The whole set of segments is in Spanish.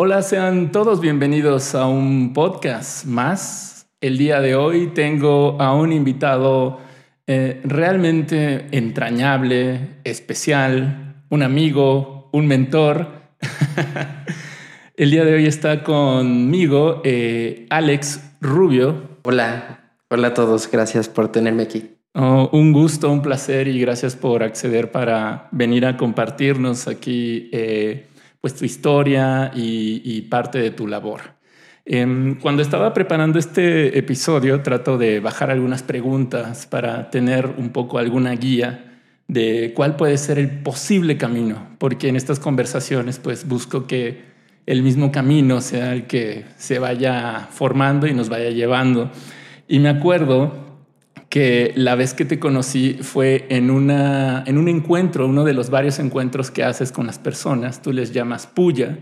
Hola, sean todos bienvenidos a un podcast más. El día de hoy tengo a un invitado eh, realmente entrañable, especial, un amigo, un mentor. El día de hoy está conmigo eh, Alex Rubio. Hola, hola a todos, gracias por tenerme aquí. Oh, un gusto, un placer y gracias por acceder para venir a compartirnos aquí eh, pues tu historia y, parte de tu labor. Em, cuando estaba preparando este episodio, trato de bajar algunas preguntas para tener un poco alguna guía de cuál puede ser el posible camino, porque en estas conversaciones pues busco que el mismo camino sea el que se vaya formando y nos vaya llevando. Y me acuerdo que la vez que te conocí fue en, una, en un encuentro, uno de los varios encuentros que haces con las personas, tú les llamas puya.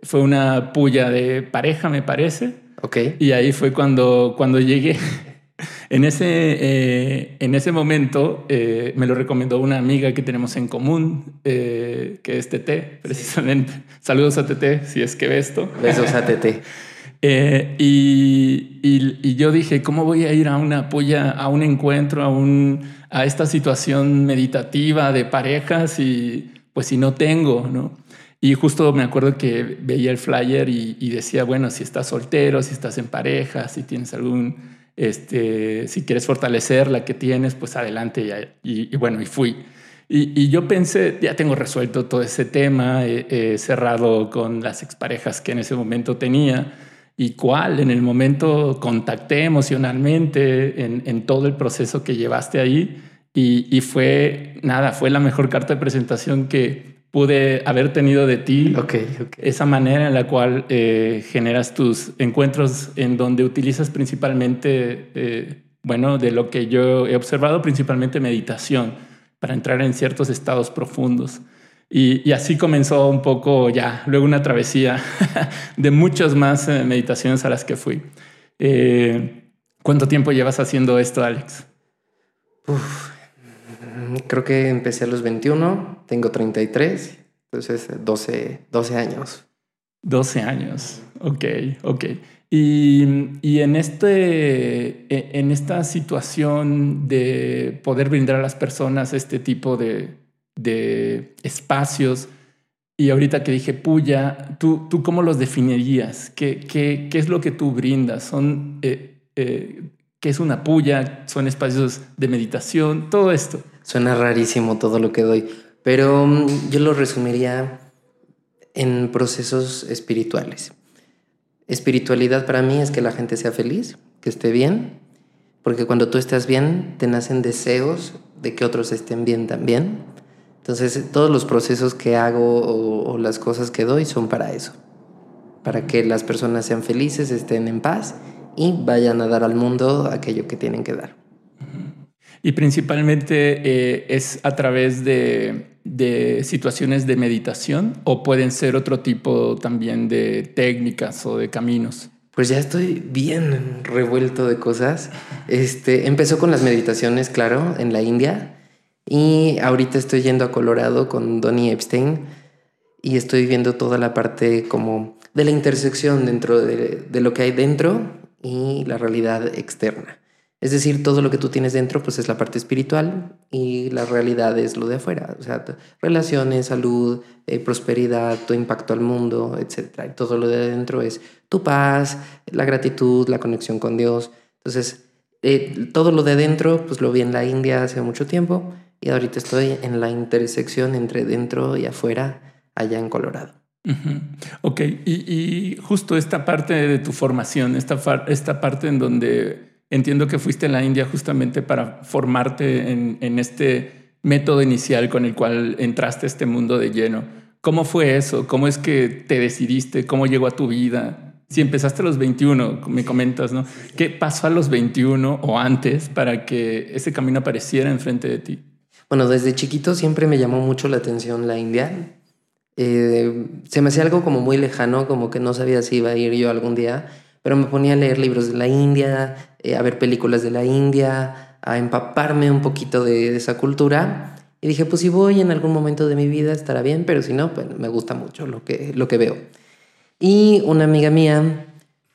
Fue una puya de pareja, me parece. Ok. Y ahí fue cuando, cuando llegué. en, ese, eh, en ese momento eh, me lo recomendó una amiga que tenemos en común, eh, que es TT, precisamente. Saludos a TT, si es que ve esto. Besos a TT. Eh, y, yo dije, ¿cómo voy a ir a una puya, a un encuentro, a, un, a esta situación meditativa de parejas y pues si no tengo, ¿no? Y justo me acuerdo que veía el flyer y, decía, bueno, si estás soltero, si estás en pareja, si tienes algún, este, si quieres fortalecer la que tienes, pues adelante. Y, y bueno, y fui. Y, yo pensé, ya tengo resuelto todo ese tema, cerrado con las exparejas que en ese momento tenía y cuál en el momento contacté emocionalmente en, todo el proceso que llevaste ahí y, fue nada, fue la mejor carta de presentación que pude haber tenido de ti. Okay, Esa manera en la cual eh, generas tus encuentros en donde utilizas principalmente, eh, bueno, de lo que yo he observado, principalmente meditación para entrar en ciertos estados profundos. Y, así comenzó un poco ya, luego una travesía de muchas más eh, meditaciones a las que fui. Eh, ¿Cuánto tiempo llevas haciendo esto, Alex? creo que empecé a los 21, tengo 33, entonces 12, 12 años. 12 años, ok, ok. Y, y, en, este, e, en esta situación de poder brindar a las personas este tipo de, de espacios. Y ahorita que dije puya, ¿tú, tú cómo los definirías? ¿Qué, qué, qué es lo que tú brindas? ¿Son, eh, eh, ¿Qué es una puya? ¿Son espacios de meditación? Todo esto. Suena rarísimo todo lo que doy, pero mm, yo lo resumiría en procesos espirituales. Espiritualidad para mí es que la gente sea feliz, que esté bien, porque cuando tú estás bien, te nacen deseos de que otros estén bien también. Entonces, todos los procesos que hago o, las cosas que doy son para eso, para que las personas sean felices, estén en paz y vayan a dar al mundo aquello que tienen que dar. Y principalmente eh, es a través de, situaciones de meditación o pueden ser otro tipo también de técnicas o de caminos. Pues ya estoy bien revuelto de cosas. Este, empezó con las meditaciones, claro, en la India y ahorita estoy yendo a Colorado con Donnie Epstein y estoy viendo toda la parte como de la intersección dentro de, lo que hay dentro y la realidad externa. Es decir, todo lo que tú tienes dentro pues es la parte espiritual y la realidad es lo de afuera, o sea, relaciones, salud, eh, prosperidad, tu impacto al mundo, etc. Y todo lo de adentro es tu paz, la gratitud, la conexión con Dios. Entonces, eh, todo lo de adentro pues lo vi en la India hace mucho tiempo y ahorita estoy en la intersección entre dentro y afuera, allá en Colorado. Ok, y, justo esta parte de tu formación, esta, esta parte en donde entiendo que fuiste a la India justamente para formarte en, en este método inicial con el cual entraste a este mundo de lleno. ¿Cómo fue eso? ¿Cómo es que te decidiste? ¿Cómo llegó a tu vida? Si empezaste a los 21, me comentas, ¿no? ¿Qué pasó a los 21 o antes para que ese camino apareciera enfrente de ti? Bueno, desde chiquito siempre me llamó mucho la atención la India. Eh, se me hacía algo como muy lejano, como que no sabía si iba a ir yo algún día, pero me ponía a leer libros de la India, eh, a ver películas de la India, a empaparme un poquito de, esa cultura. Y dije, pues si voy en algún momento de mi vida estará bien, pero si no, pues me gusta mucho lo que, lo que veo. Y una amiga mía,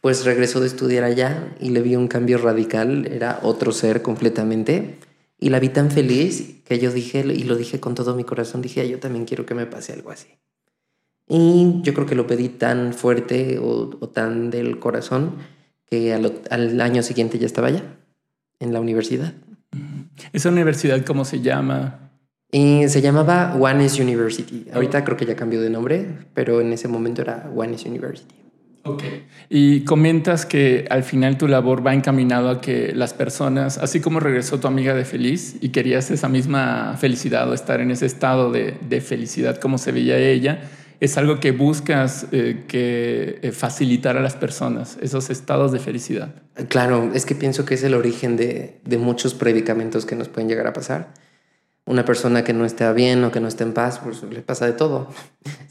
pues regresó de estudiar allá y le vi un cambio radical, era otro ser completamente. Y la vi tan feliz que yo dije, y lo dije con todo mi corazón, dije, yo también quiero que me pase algo así. Y yo creo que lo pedí tan fuerte o, tan del corazón que al, año siguiente ya estaba allá, en la universidad. ¿Esa universidad cómo se llama? Y se llamaba One's University. Ahorita creo que ya cambió de nombre, pero en ese momento era One's University. Y comentas que al final tu labor va encaminado a que las personas, así como regresó tu amiga de feliz y querías esa misma felicidad o estar en ese estado de, felicidad como se veía ella, es algo que buscas eh, que eh, facilitar a las personas, esos estados de felicidad. Claro, es que pienso que es el origen de, muchos predicamentos que nos pueden llegar a pasar. Una persona que no esté bien o que no esté en paz, pues le pasa de todo.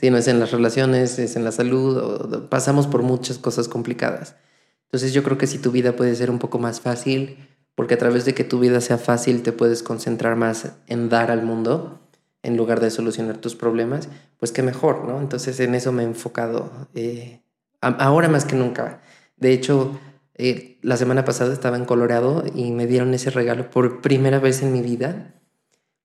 Si no es en las relaciones, es en la salud, pasamos por muchas cosas complicadas. Entonces yo creo que si tu vida puede ser un poco más fácil, porque a través de que tu vida sea fácil te puedes concentrar más en dar al mundo, en lugar de solucionar tus problemas, pues qué mejor, ¿no? Entonces en eso me he enfocado eh, ahora más que nunca. De hecho, eh, la semana pasada estaba en Colorado y me dieron ese regalo por primera vez en mi vida,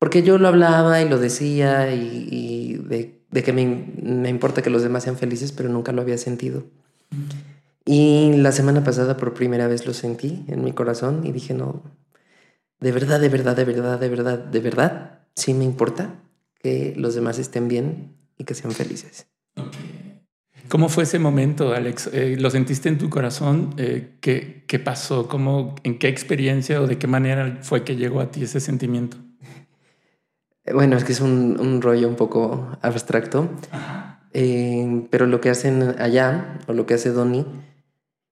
porque yo lo hablaba y lo decía y, de, que me, me, importa que los demás sean felices, pero nunca lo había sentido. Y la semana pasada por primera vez lo sentí en mi corazón y dije, no, de verdad, de verdad, de verdad, de verdad, de verdad, sí me importa que los demás estén bien y que sean felices. ¿Cómo fue ese momento, Alex? Eh, ¿Lo sentiste en tu corazón? Eh, ¿qué, ¿qué, pasó? ¿Cómo, ¿En qué experiencia o de qué manera fue que llegó a ti ese sentimiento? Eh, bueno, es que es un, un rollo un poco abstracto, pero lo que hacen allá, o lo que hace Donnie,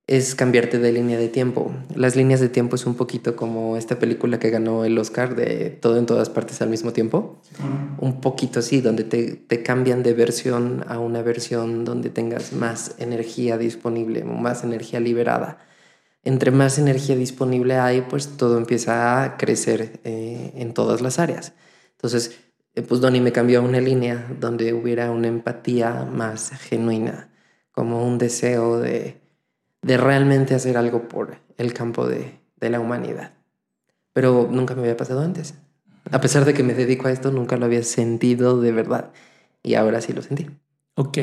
es cambiarte de línea de tiempo. Las líneas de tiempo es un poquito como esta película que ganó el Oscar de todo en todas partes al mismo tiempo. Un poquito así, donde te, te, cambian de versión a una versión donde tengas más energía disponible, más energía liberada. Entre más energía disponible hay, pues todo empieza a crecer eh, en todas las áreas. Entonces, eh, pues Donnie me cambió a una línea donde hubiera una empatía más genuina, como un deseo de de realmente hacer algo por el campo de, la humanidad. Pero nunca me había pasado antes. A pesar de que me dedico a esto, nunca lo había sentido de verdad. Y ahora sí lo sentí. Ok.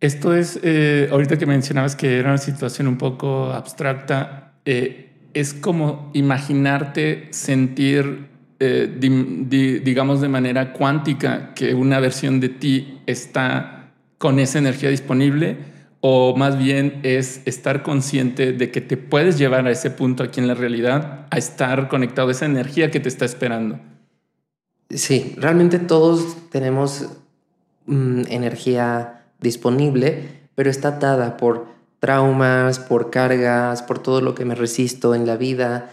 Esto es, eh, ahorita que mencionabas que era una situación un poco abstracta, eh, es como imaginarte sentir, eh, digamos de manera cuántica, que una versión de ti está con esa energía disponible o más bien es estar consciente de que te puedes llevar a ese punto aquí en la realidad, a estar conectado a esa energía que te está esperando. Sí, realmente todos tenemos mm, energía disponible, pero está atada por traumas, por cargas, por todo lo que me resisto en la vida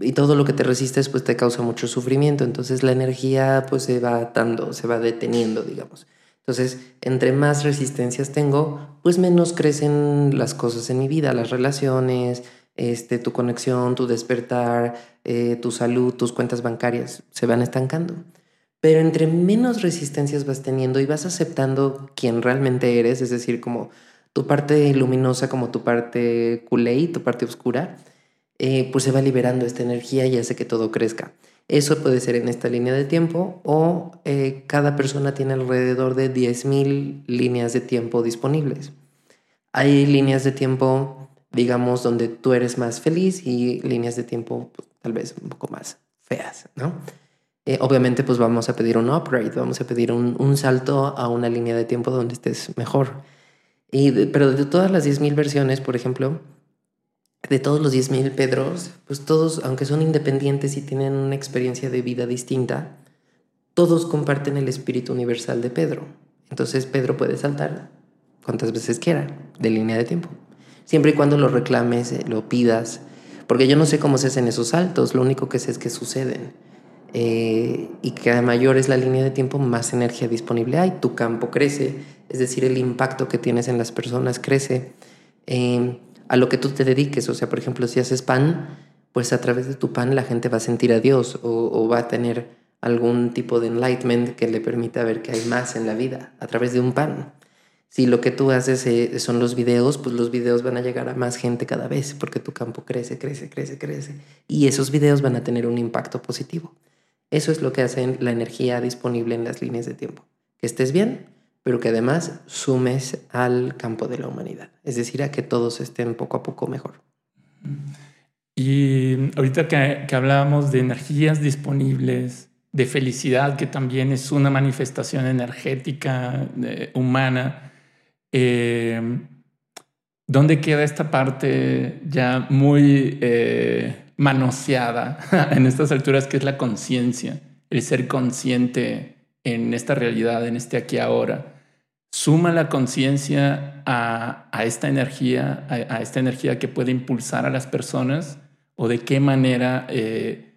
y todo lo que te resistes pues te causa mucho sufrimiento, entonces la energía pues se va atando, se va deteniendo, digamos. Entonces, entre más resistencias tengo, pues menos crecen las cosas en mi vida, las relaciones, este, tu conexión, tu despertar, eh, tu salud, tus cuentas bancarias se van estancando. Pero entre menos resistencias vas teniendo y vas aceptando quién realmente eres, es decir, como tu parte luminosa, como tu parte culé, tu parte oscura, eh, pues se va liberando esta energía y hace que todo crezca. Eso puede ser en esta línea de tiempo o eh, cada persona tiene alrededor de 10.000 líneas de tiempo disponibles. Hay líneas de tiempo, digamos, donde tú eres más feliz y líneas de tiempo pues, tal vez un poco más feas, ¿no? Eh, obviamente pues vamos a pedir un upgrade, vamos a pedir un, salto a una línea de tiempo donde estés mejor. Y pero de todas las 10.000 versiones, por ejemplo, de todos los 10.000 Pedros, pues todos, aunque son independientes y tienen una experiencia de vida distinta, todos comparten el espíritu universal de Pedro. Entonces Pedro puede saltar cuantas veces quiera, de línea de tiempo. Siempre y cuando lo reclames, eh, lo pidas, porque yo no sé cómo se hacen esos saltos, lo único que sé es que suceden. Eh, y que a mayor es la línea de tiempo, más energía disponible hay, tu campo crece, es decir, el impacto que tienes en las personas crece. Eh, a lo que tú te dediques. O sea, por ejemplo, si haces pan, pues a través de tu pan la gente va a sentir a Dios o, va a tener algún tipo de enlightenment que le permita ver que hay más en la vida a través de un pan. Si lo que tú haces eh, son los videos, pues los videos van a llegar a más gente cada vez, porque tu campo crece, crece, crece, crece. Y esos videos van a tener un impacto positivo. Eso es lo que hace la energía disponible en las líneas de tiempo. Que estés bien, pero que además sumes al campo de la humanidad. Es decir, a que todos estén poco a poco mejor. Y ahorita que, hablábamos de energías disponibles, de felicidad, que también es una manifestación energética humana, eh, ¿Dónde queda esta parte ya muy eh, manoseada en estas alturas que es la conciencia? El ser consciente en esta realidad, en este aquí ahora. Suma la conciencia a, esta energía, a, esta energía que puede impulsar a las personas o de qué manera eh,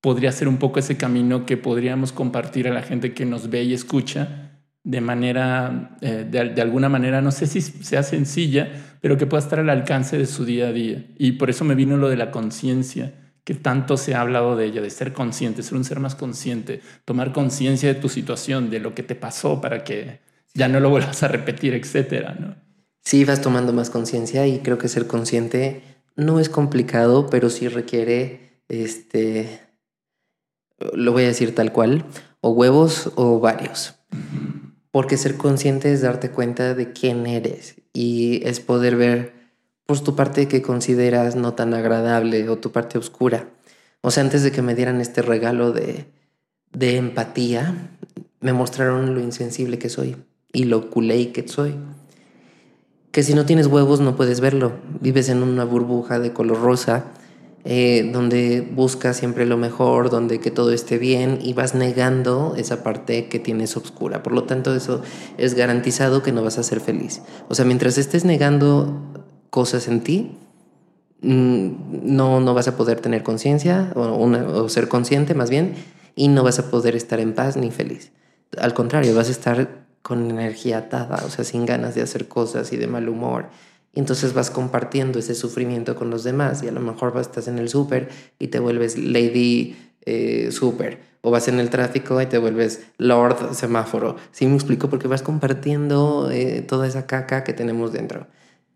podría ser un poco ese camino que podríamos compartir a la gente que nos ve y escucha de manera, eh, de, alguna manera, no sé si sea sencilla, pero que pueda estar al alcance de su día a día. Y por eso me vino lo de la conciencia, que tanto se ha hablado de ella, de ser consciente, ser un ser más consciente, tomar conciencia de tu situación, de lo que te pasó para que ya no lo vuelvas a repetir, etcétera, ¿no? Sí, vas tomando más conciencia y creo que ser consciente no es complicado, pero sí requiere, este, lo voy a decir tal cual, o huevos o varios. Porque ser consciente es darte cuenta de quién eres y es poder ver pues tu parte que consideras no tan agradable o tu parte oscura. O sea, antes de que me dieran este regalo de, de empatía, me mostraron lo insensible que soy y lo culé que soy. Que si no tienes huevos no puedes verlo. Vives en una burbuja de color rosa eh, donde buscas siempre lo mejor, donde que todo esté bien y vas negando esa parte que tienes oscura. Por lo tanto, eso es garantizado que no vas a ser feliz. O sea, mientras estés negando cosas en ti, mm, no, no vas a poder tener conciencia o, o ser consciente más bien y no vas a poder estar en paz ni feliz. Al contrario, vas a estar con energía atada, o sea, sin ganas de hacer cosas y de mal humor y entonces vas compartiendo ese sufrimiento con los demás y a lo mejor vas, estás en el súper y te vuelves Lady eh, Super o vas en el tráfico y te vuelves Lord Semáforo. Sí me explico porque vas compartiendo eh, toda esa caca que tenemos dentro.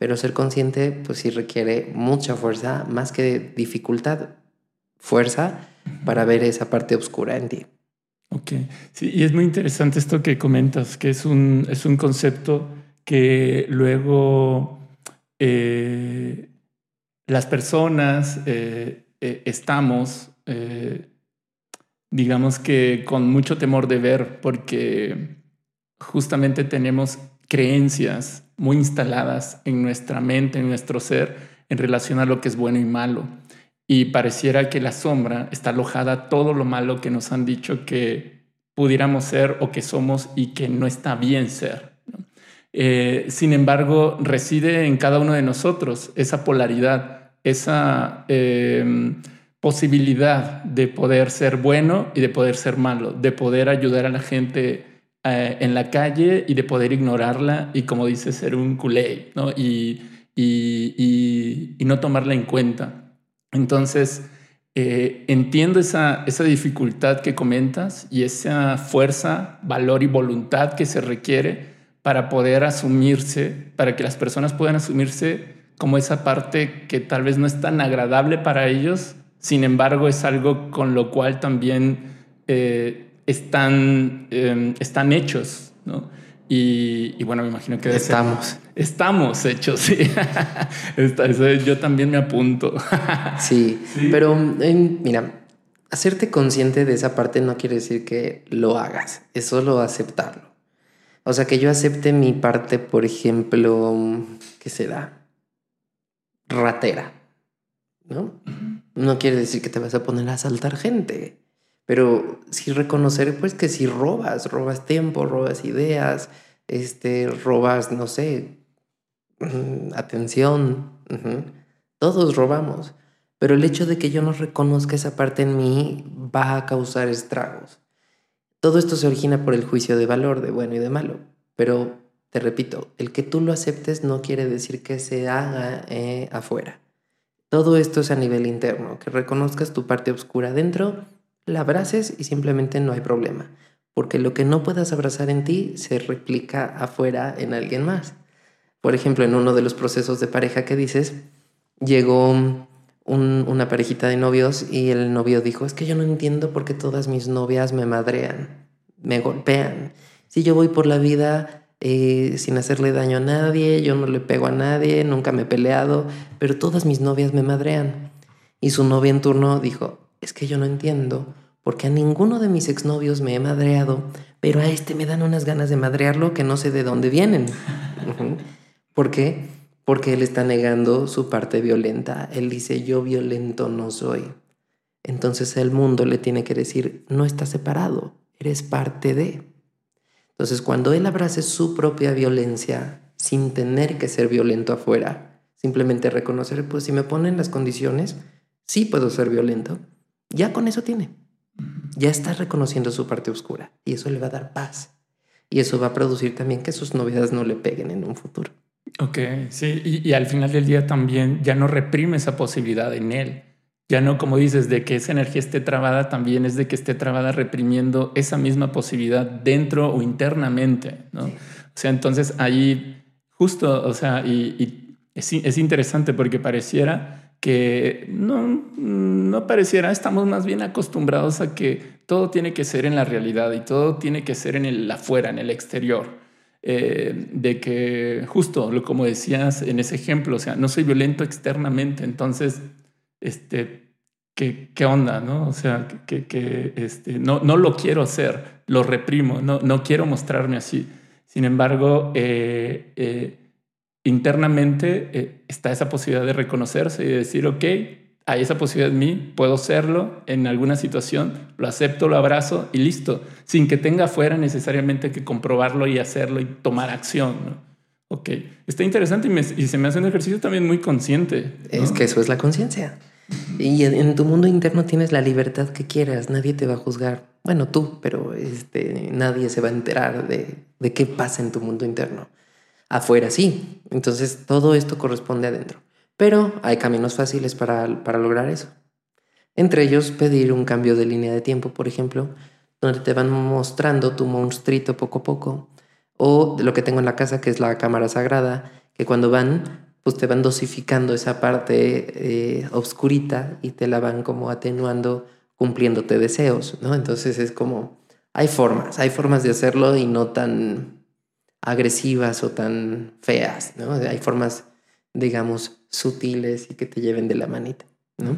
Pero ser consciente pues sí requiere mucha fuerza, más que dificultad, fuerza para ver esa parte oscura en ti. Ok, sí, y es muy interesante esto que comentas, que es un, es un concepto que luego eh, las personas eh, eh, estamos, digamos que con mucho temor de ver, porque justamente tenemos creencias muy instaladas en nuestra mente, en nuestro ser, en relación a lo que es bueno y malo. Y pareciera que la sombra está alojada todo lo malo que nos han dicho que pudiéramos ser o que somos y que no está bien ser. Eh, sin embargo, reside en cada uno de nosotros esa polaridad, esa em, posibilidad de poder ser bueno y de poder ser malo, de poder ayudar a la gente eh, en la calle y de poder ignorarla y, como dice, ser un culé ¿no? y, no tomarla en cuenta. Entonces, eh, entiendo esa, esa dificultad que comentas y esa fuerza, valor y voluntad que se requiere para poder asumirse, para que las personas puedan asumirse como esa parte que tal vez no es tan agradable para ellos, sin embargo es algo con lo cual también eh, están, em, están hechos, ¿no? Y, bueno, me imagino que estamos. estamos hechos, sí. yo también me apunto. sí, pero mira, hacerte consciente de esa parte no quiere decir que lo hagas, es solo aceptarlo. O sea, que yo acepte mi parte, por ejemplo, ¿qué será? Ratera, ¿no? No quiere decir que te vas a poner a asaltar gente, pero sí reconocer, pues, que si robas, robas tiempo, robas ideas, este, robas, no sé, mm, atención, todos robamos. Pero el hecho de que yo no reconozca esa parte en mí va a causar estragos. Todo esto se origina por el juicio de valor de bueno y de malo, pero te repito, el que tú lo aceptes no quiere decir que se haga eh, afuera. Todo esto es a nivel interno, que reconozcas tu parte oscura dentro, la abraces y simplemente no hay problema. porque lo que no puedas abrazar en ti se replica afuera en alguien más. Por ejemplo, en uno de los procesos de pareja que dices, llegó una parejita de novios y el novio dijo, es que yo no entiendo por qué todas mis novias me madrean, me golpean. Si yo voy por la vida eh, sin hacerle daño a nadie, yo no le pego a nadie, nunca me he peleado, pero todas mis novias me madrean. Y su novia en turno dijo, es que yo no entiendo porque a ninguno de mis exnovios me he madreado, pero a este me dan unas ganas de madrearlo que no sé de dónde vienen. ¿Por qué? Porque él está negando su parte violenta. Él dice, yo violento no soy. Entonces el mundo le tiene que decir, no estás separado, eres parte de. Entonces cuando él abrace su propia violencia sin tener que ser violento afuera, simplemente reconocer, pues si me ponen las condiciones, sí puedo ser violento, ya con eso tiene. Ya está reconociendo su parte oscura y eso le va a dar paz. Y eso va a producir también que sus novedades no le peguen en un futuro. Ok, sí, y, al final del día también ya no reprime esa posibilidad en él. Ya no, como dices, de que esa energía esté trabada, también es de que esté trabada reprimiendo esa misma posibilidad dentro o internamente, ¿no? O sea, entonces ahí justo, o sea, y, es, es interesante porque pareciera que no, no pareciera, estamos más bien acostumbrados a que todo tiene que ser en la realidad y todo tiene que ser en el afuera, en el exterior. Eh, de que justo, como decías en ese ejemplo, o sea, no soy violento externamente, entonces, este, ¿qué, qué onda? ¿no? O sea, que, que este, no, no lo quiero hacer, lo reprimo, no, no quiero mostrarme así. Sin embargo, eh, eh, internamente eh, está esa posibilidad de reconocerse y de decir, ok, hay esa posibilidad en mí, puedo serlo en alguna situación, lo acepto, lo abrazo y listo, sin que tenga afuera necesariamente que comprobarlo y hacerlo y tomar acción. ¿no? Ok, está interesante y, se me hace un ejercicio también muy consciente. Es que eso es la conciencia. Y en, tu mundo interno tienes la libertad que quieras, nadie te va a juzgar. Bueno, tú, pero este, nadie se va a enterar de, de qué pasa en tu mundo interno afuera sí. Entonces todo esto corresponde adentro. Pero hay caminos fáciles para, para lograr eso. Entre ellos pedir un cambio de línea de tiempo, por ejemplo, donde te van mostrando tu monstruito poco a poco. O lo que tengo en la casa, que es la cámara sagrada, que cuando van, pues te van dosificando esa parte eh, obscurita y te la van como atenuando, cumpliéndote deseos, ¿no? Entonces es como, hay formas, hay formas de hacerlo y no tan agresivas o tan feas, ¿no? Hay formas, digamos, sutiles y que te lleven de la manita, ¿no?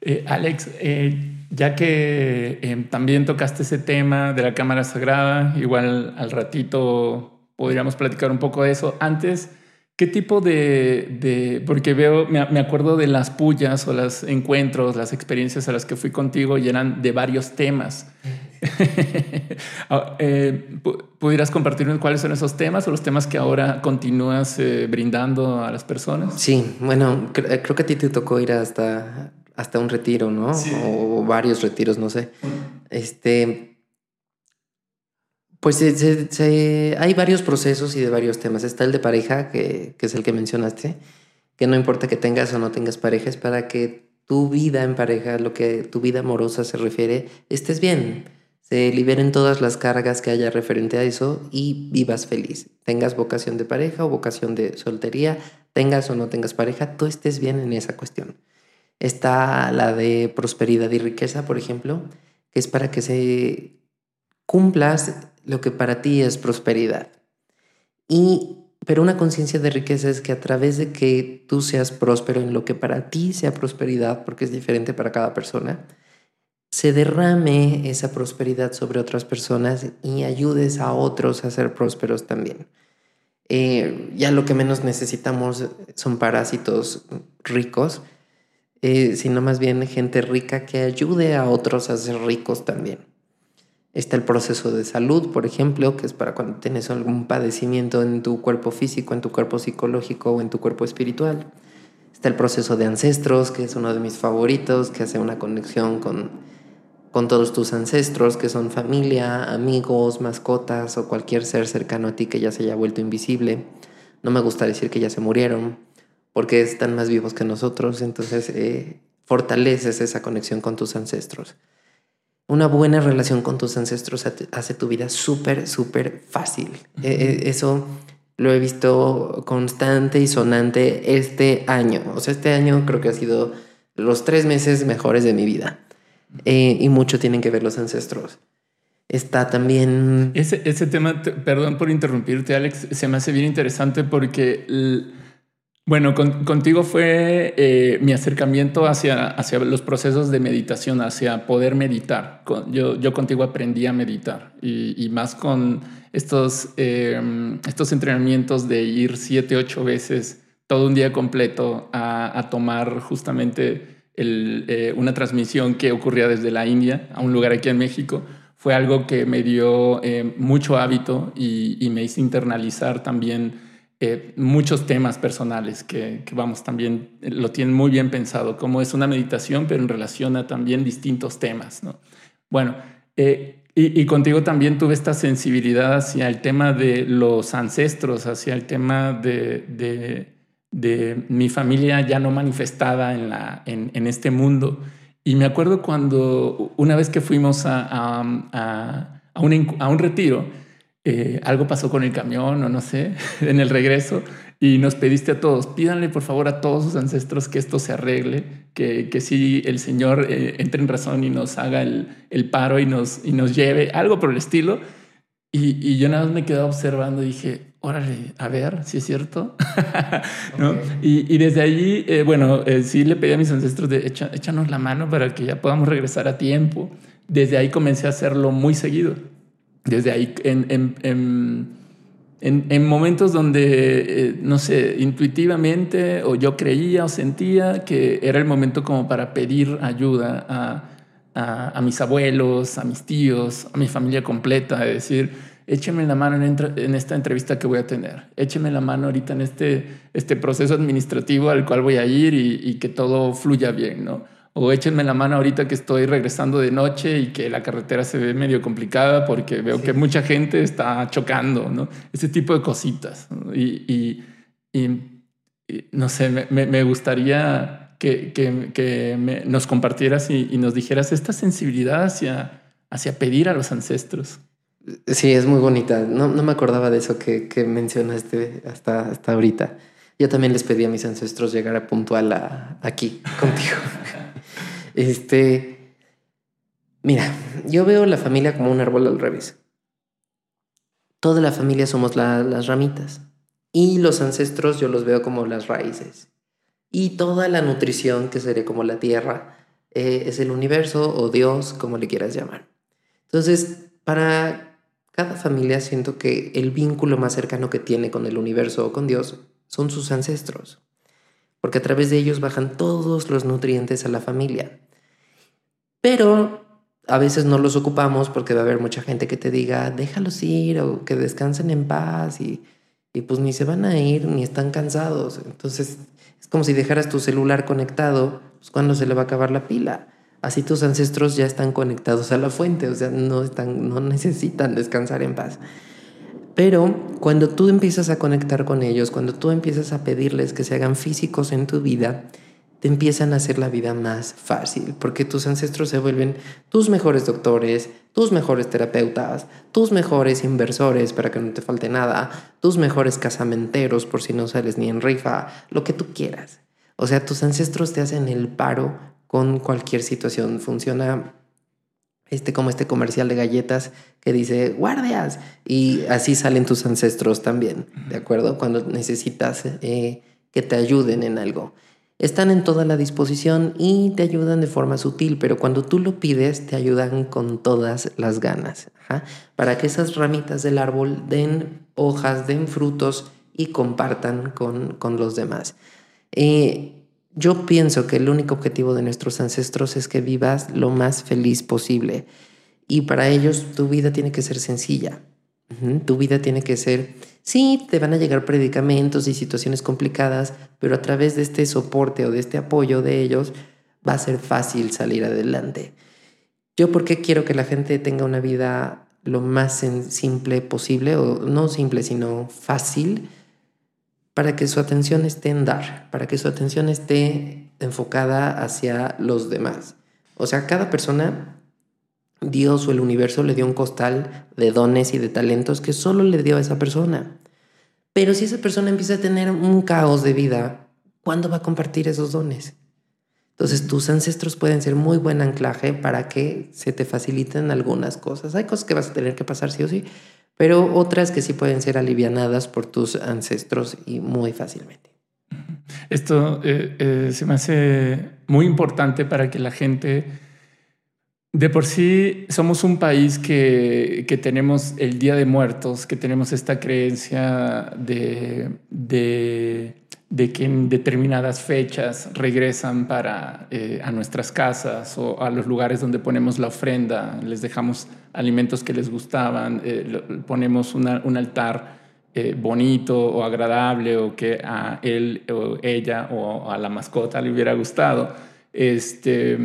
Eh, Alex, eh, ya que eh, también tocaste ese tema de la cámara sagrada, igual al ratito podríamos platicar un poco de eso. Antes, ¿qué tipo de, de porque veo, me, me, acuerdo de las pullas o los encuentros, las experiencias a las que fui contigo y eran de varios temas. Ah, eh, ¿Pudieras compartirnos cuáles son esos temas o los temas que ahora continúas eh, brindando a las personas? Sí, bueno, creo que a ti te tocó ir hasta, hasta un retiro, ¿no? O varios retiros, no sé. Este, pues hay varios procesos y de varios temas. Está el de pareja, que, que es el que mencionaste, que no importa que tengas o no tengas pareja, es para que tu vida en pareja, lo que tu vida amorosa se refiere, estés bien se liberen todas las cargas que haya referente a eso y vivas feliz. Tengas vocación de pareja o vocación de soltería, tengas o no tengas pareja, tú estés bien en esa cuestión. Está la de prosperidad y riqueza, por ejemplo, que es para que se cumplas lo que para ti es prosperidad. Y pero una conciencia de riqueza es que a través de que tú seas próspero en lo que para ti sea prosperidad, porque es diferente para cada persona, se derrame esa prosperidad sobre otras personas y ayudes a otros a ser prósperos también. Eh, ya lo que menos necesitamos son parásitos ricos, eh, sino más bien gente rica que ayude a otros a ser ricos también. Está el proceso de salud, por ejemplo, que es para cuando tienes algún padecimiento en tu cuerpo físico, en tu cuerpo psicológico o en tu cuerpo espiritual. Está el proceso de ancestros, que es uno de mis favoritos, que hace una conexión con con todos tus ancestros, que son familia, amigos, mascotas o cualquier ser cercano a ti que ya se haya vuelto invisible. No me gusta decir que ya se murieron, porque están más vivos que nosotros, entonces eh, fortaleces esa conexión con tus ancestros. una buena relación con tus ancestros hace tu vida súper, súper fácil. E, e, eso lo he visto constante y sonante este año. O sea, este año creo que ha sido los tres meses mejores de mi vida. Eh, y mucho tienen que ver los ancestros. Está también... Ese, ese tema, perdón por interrumpirte, Alex, se me hace bien interesante porque... Bueno, contigo fue eh, mi acercamiento hacia, hacia los procesos de meditación, hacia poder meditar. yo, yo contigo aprendí a meditar y, más con estos, em, estos entrenamientos de ir siete, ocho veces todo un día completo a, tomar justamente eh, una transmisión que ocurría desde la India a un lugar aquí en México. Fue algo que me dio eh, mucho hábito y, me hizo internalizar también eh, muchos temas personales que, vamos también lo tienen muy bien pensado, como es una meditación, pero en relación a también distintos temas. ¿no? Bueno, y, contigo también tuve esta sensibilidad hacia el tema de los ancestros, hacia el tema de, mi familia ya no manifestada en, la, en, este mundo. Y me acuerdo cuando una vez que fuimos a, a, a, un, a un retiro, eh, algo pasó con el camión o no sé, en el regreso y nos pediste a todos, pídanle por favor a todos sus ancestros que esto se arregle, que, que si el Señor eh, entre en razón y nos haga el, el, paro y nos, y nos lleve, algo por el estilo. Y, y yo nada más me quedé observando y dije, órale, a ver si es cierto. ¿No? Y, y, desde allí, eh, bueno, sí le pedí a mis ancestros de échanos la mano para que ya podamos regresar a tiempo. Desde ahí comencé a hacerlo muy seguido desde ahí en, en, momentos donde, eh, no sé, intuitivamente o yo creía o sentía que era el momento como para pedir ayuda a, mis abuelos, a mis tíos, a mi familia completa, es decir, écheme la mano en, esta entrevista que voy a tener, écheme la mano ahorita en este, este proceso administrativo al cual voy a ir y, y que todo fluya bien, ¿no? o échenme la mano ahorita que estoy regresando de noche y que la carretera se ve medio complicada porque veo que mucha gente está chocando, ¿no? Ese tipo de cositas. Y, no sé, me, gustaría que, que, nos compartieras y, nos dijeras esta sensibilidad hacia, hacia pedir a los ancestros. Sí, es muy bonita. No, no me acordaba de eso que, que mencionaste hasta, hasta ahorita. Yo también les pedí a mis ancestros llegar a puntual a, aquí contigo. Este, mira, yo veo la familia como un árbol al revés. Toda la familia somos las ramitas y los ancestros yo los veo como las raíces. Y toda la nutrición, que sería como la tierra, eh, es el universo o Dios, como le quieras llamar. Entonces, para cada familia siento que el vínculo más cercano que tiene con el universo o con Dios son sus ancestros porque a través de ellos bajan todos los nutrientes a la familia. Pero a veces no los ocupamos porque va a haber mucha gente que te diga, déjalos ir o que descansen en paz y, y pues ni se van a ir ni están cansados. Entonces es como si dejaras tu celular conectado, pues cuando se le va a acabar la pila. Así tus ancestros ya están conectados a la fuente, o sea, no, están, no necesitan descansar en paz. Pero cuando tú empiezas a conectar con ellos, cuando tú empiezas a pedirles que se hagan físicos en tu vida, te empiezan a hacer la vida más fácil, porque tus ancestros se vuelven tus mejores doctores, tus mejores terapeutas, tus mejores inversores para que no te falte nada, tus mejores casamenteros por si no sales ni en rifa, lo que tú quieras. O sea, tus ancestros te hacen el paro con cualquier situación. Funciona este como este comercial de galletas que dice guardias y así salen tus ancestros también, ¿de acuerdo? Cuando necesitas eh, que te ayuden en algo. Están en toda la disposición y te ayudan de forma sutil, pero cuando tú lo pides te ayudan con todas las ganas, para que esas ramitas del árbol den hojas, den frutos y compartan con, con los demás. Eh, yo pienso que el único objetivo de nuestros ancestros es que vivas lo más feliz posible. Y para ellos tu vida tiene que ser sencilla. Tu vida tiene que ser, sí, te van a llegar predicamentos y situaciones complicadas, pero a través de este soporte o de este apoyo de ellos va a ser fácil salir adelante. Yo porque quiero que la gente tenga una vida lo más simple posible, o no simple, sino fácil, para que su atención esté en dar, para que su atención esté enfocada hacia los demás. O sea, cada persona Dios o el universo le dio un costal de dones y de talentos que solo le dio a esa persona. Pero si esa persona empieza a tener un caos de vida, ¿cuándo va a compartir esos dones? Entonces tus ancestros pueden ser muy buen anclaje para que se te faciliten algunas cosas. Hay cosas que vas a tener que pasar sí o sí, pero otras que sí pueden ser alivianadas por tus ancestros y muy fácilmente. Esto eh, eh, se me hace muy importante para que la gente de por sí somos un país que, tenemos el Día de Muertos, que tenemos esta creencia de, que en determinadas fechas regresan para, eh, a nuestras casas o a los lugares donde ponemos la ofrenda, les dejamos alimentos que les gustaban, eh, ponemos un altar eh, bonito o agradable o que a él o ella o a la mascota le hubiera gustado. Este,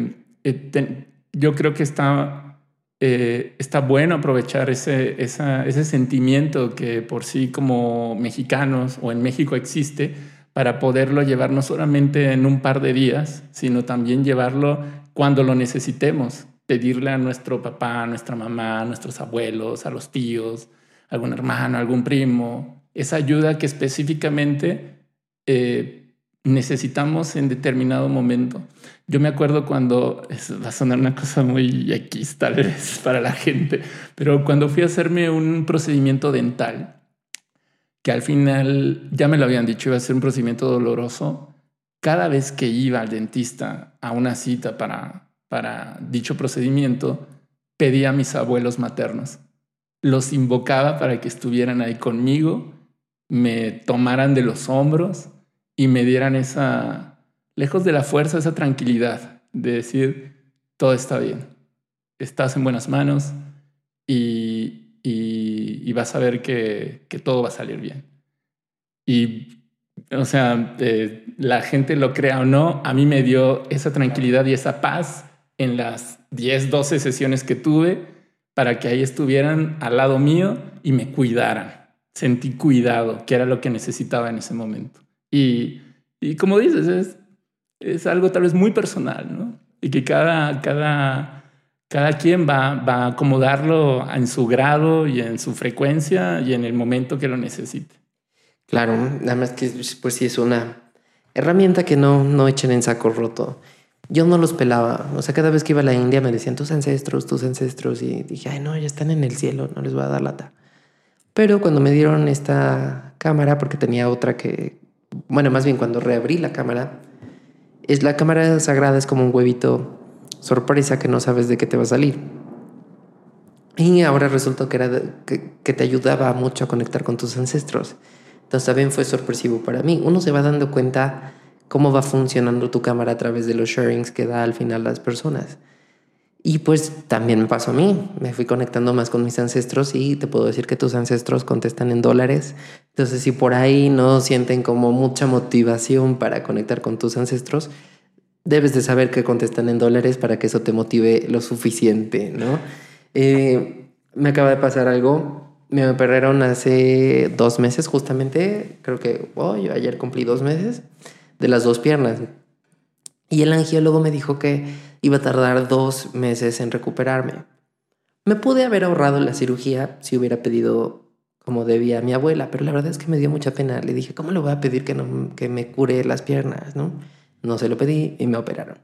yo creo que está, eh, está bueno aprovechar ese, ese sentimiento que por sí como mexicanos o en México existe para poderlo llevar no solamente en un par de días, sino también llevarlo cuando lo necesitemos, pedirle a nuestro papá, a nuestra mamá, a nuestros abuelos, a los tíos, algún hermano, algún primo, esa ayuda que específicamente eh, necesitamos en determinado momento. Yo me acuerdo cuando, va a sonar una cosa muy X tal vez para la gente, pero cuando fui a hacerme un procedimiento dental, que al final ya me lo habían dicho, iba a ser un procedimiento doloroso, cada vez que iba al dentista a una cita para, para dicho procedimiento, pedía a mis abuelos maternos. Los invocaba para que estuvieran ahí conmigo, me tomaran de los hombros y me dieran esa, lejos de la fuerza, esa tranquilidad de decir, todo está bien, estás en buenas manos y, vas a ver que, todo va a salir bien. Y, o sea, eh, la gente lo crea o no, a mí me dio esa tranquilidad y esa paz en las 10, 12 sesiones que tuve para que ahí estuvieran al lado mío y me cuidaran. Sentí cuidado, que era lo que necesitaba en ese momento. Y, y como dices, es, es algo tal vez muy personal, ¿no? Y que cada, cada, cada quien va, va a acomodarlo en su grado y en su frecuencia y en el momento que lo necesite. Claro, nada más que pues sí es una herramienta que no, no echen en saco roto. Yo no los pelaba, o sea, cada vez que iba a la India me decían tus ancestros, tus ancestros, y dije, ay, no, ya están en el cielo, no les voy a dar lata. Pero cuando me dieron esta cámara, porque tenía otra que, bueno, más bien cuando reabrí la cámara, es la cámara sagrada es como un huevito sorpresa que no sabes de qué te va a salir. Y ahora resultó que, era que, te ayudaba mucho a conectar con tus ancestros. Entonces también fue sorpresivo para mí. Uno se va dando cuenta cómo va funcionando tu cámara a través de los sharings que da al final las personas. Y pues también me pasó a mí, me fui conectando más con mis ancestros y te puedo decir que tus ancestros contestan en dólares. Entonces si por ahí no sienten como mucha motivación para conectar con tus ancestros, debes de saber que contestan en dólares para que eso te motive lo suficiente, ¿no? Eh, me acaba de pasar algo, me operaron hace dos meses justamente, creo que hoy ayer cumplí dos meses, de las dos piernas. Y el angiólogo me dijo que iba a tardar dos meses en recuperarme. Me pude haber ahorrado la cirugía si hubiera pedido como debía a mi abuela, pero la verdad es que me dio mucha pena. Le dije, ¿cómo le voy a pedir que, no, que me cure las piernas? ¿no? No se lo pedí y me operaron.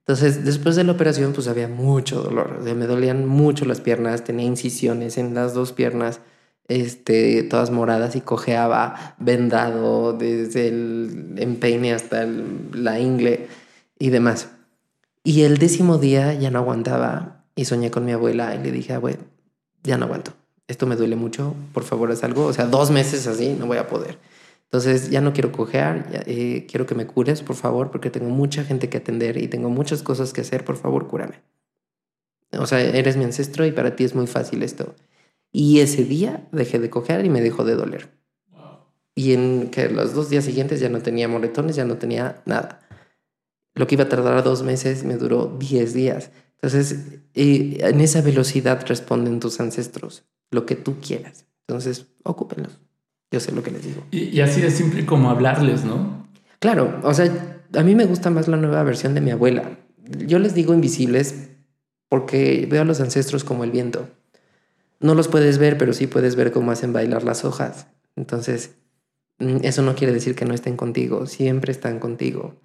Entonces, después de la operación, pues había mucho dolor. me dolían mucho las piernas, tenía incisiones en las dos piernas, este, todas moradas y cojeaba vendado desde el empeine hasta la ingle y demás. Y el décimo día ya no aguantaba y soñé con mi abuela y le dije, abuela, ya no aguanto. Esto me duele mucho, por favor haz algo. O sea, dos meses así no voy a poder. Entonces ya no quiero cojear, eh, quiero que me cures, por favor, porque tengo mucha gente que atender y tengo muchas cosas que hacer, por favor, cúrame. O sea, eres mi ancestro y para ti es muy fácil esto. Y ese día dejé de cojear y me dejó de doler. Y en que los dos días siguientes ya no tenía moretones, ya no tenía nada. Lo que iba a tardar dos meses me duró diez días. Entonces, eh, en esa velocidad responden tus ancestros, lo que tú quieras. Entonces, ocúpenlos. Yo sé lo que les digo. Y, así de simple como hablarles, ¿no? Claro, o sea, a mí me gusta más la nueva versión de mi abuela. Yo les digo invisibles porque veo a los ancestros como el viento. No los puedes ver, pero sí puedes ver cómo hacen bailar las hojas. Entonces, mm, eso no quiere decir que no estén contigo, siempre están contigo.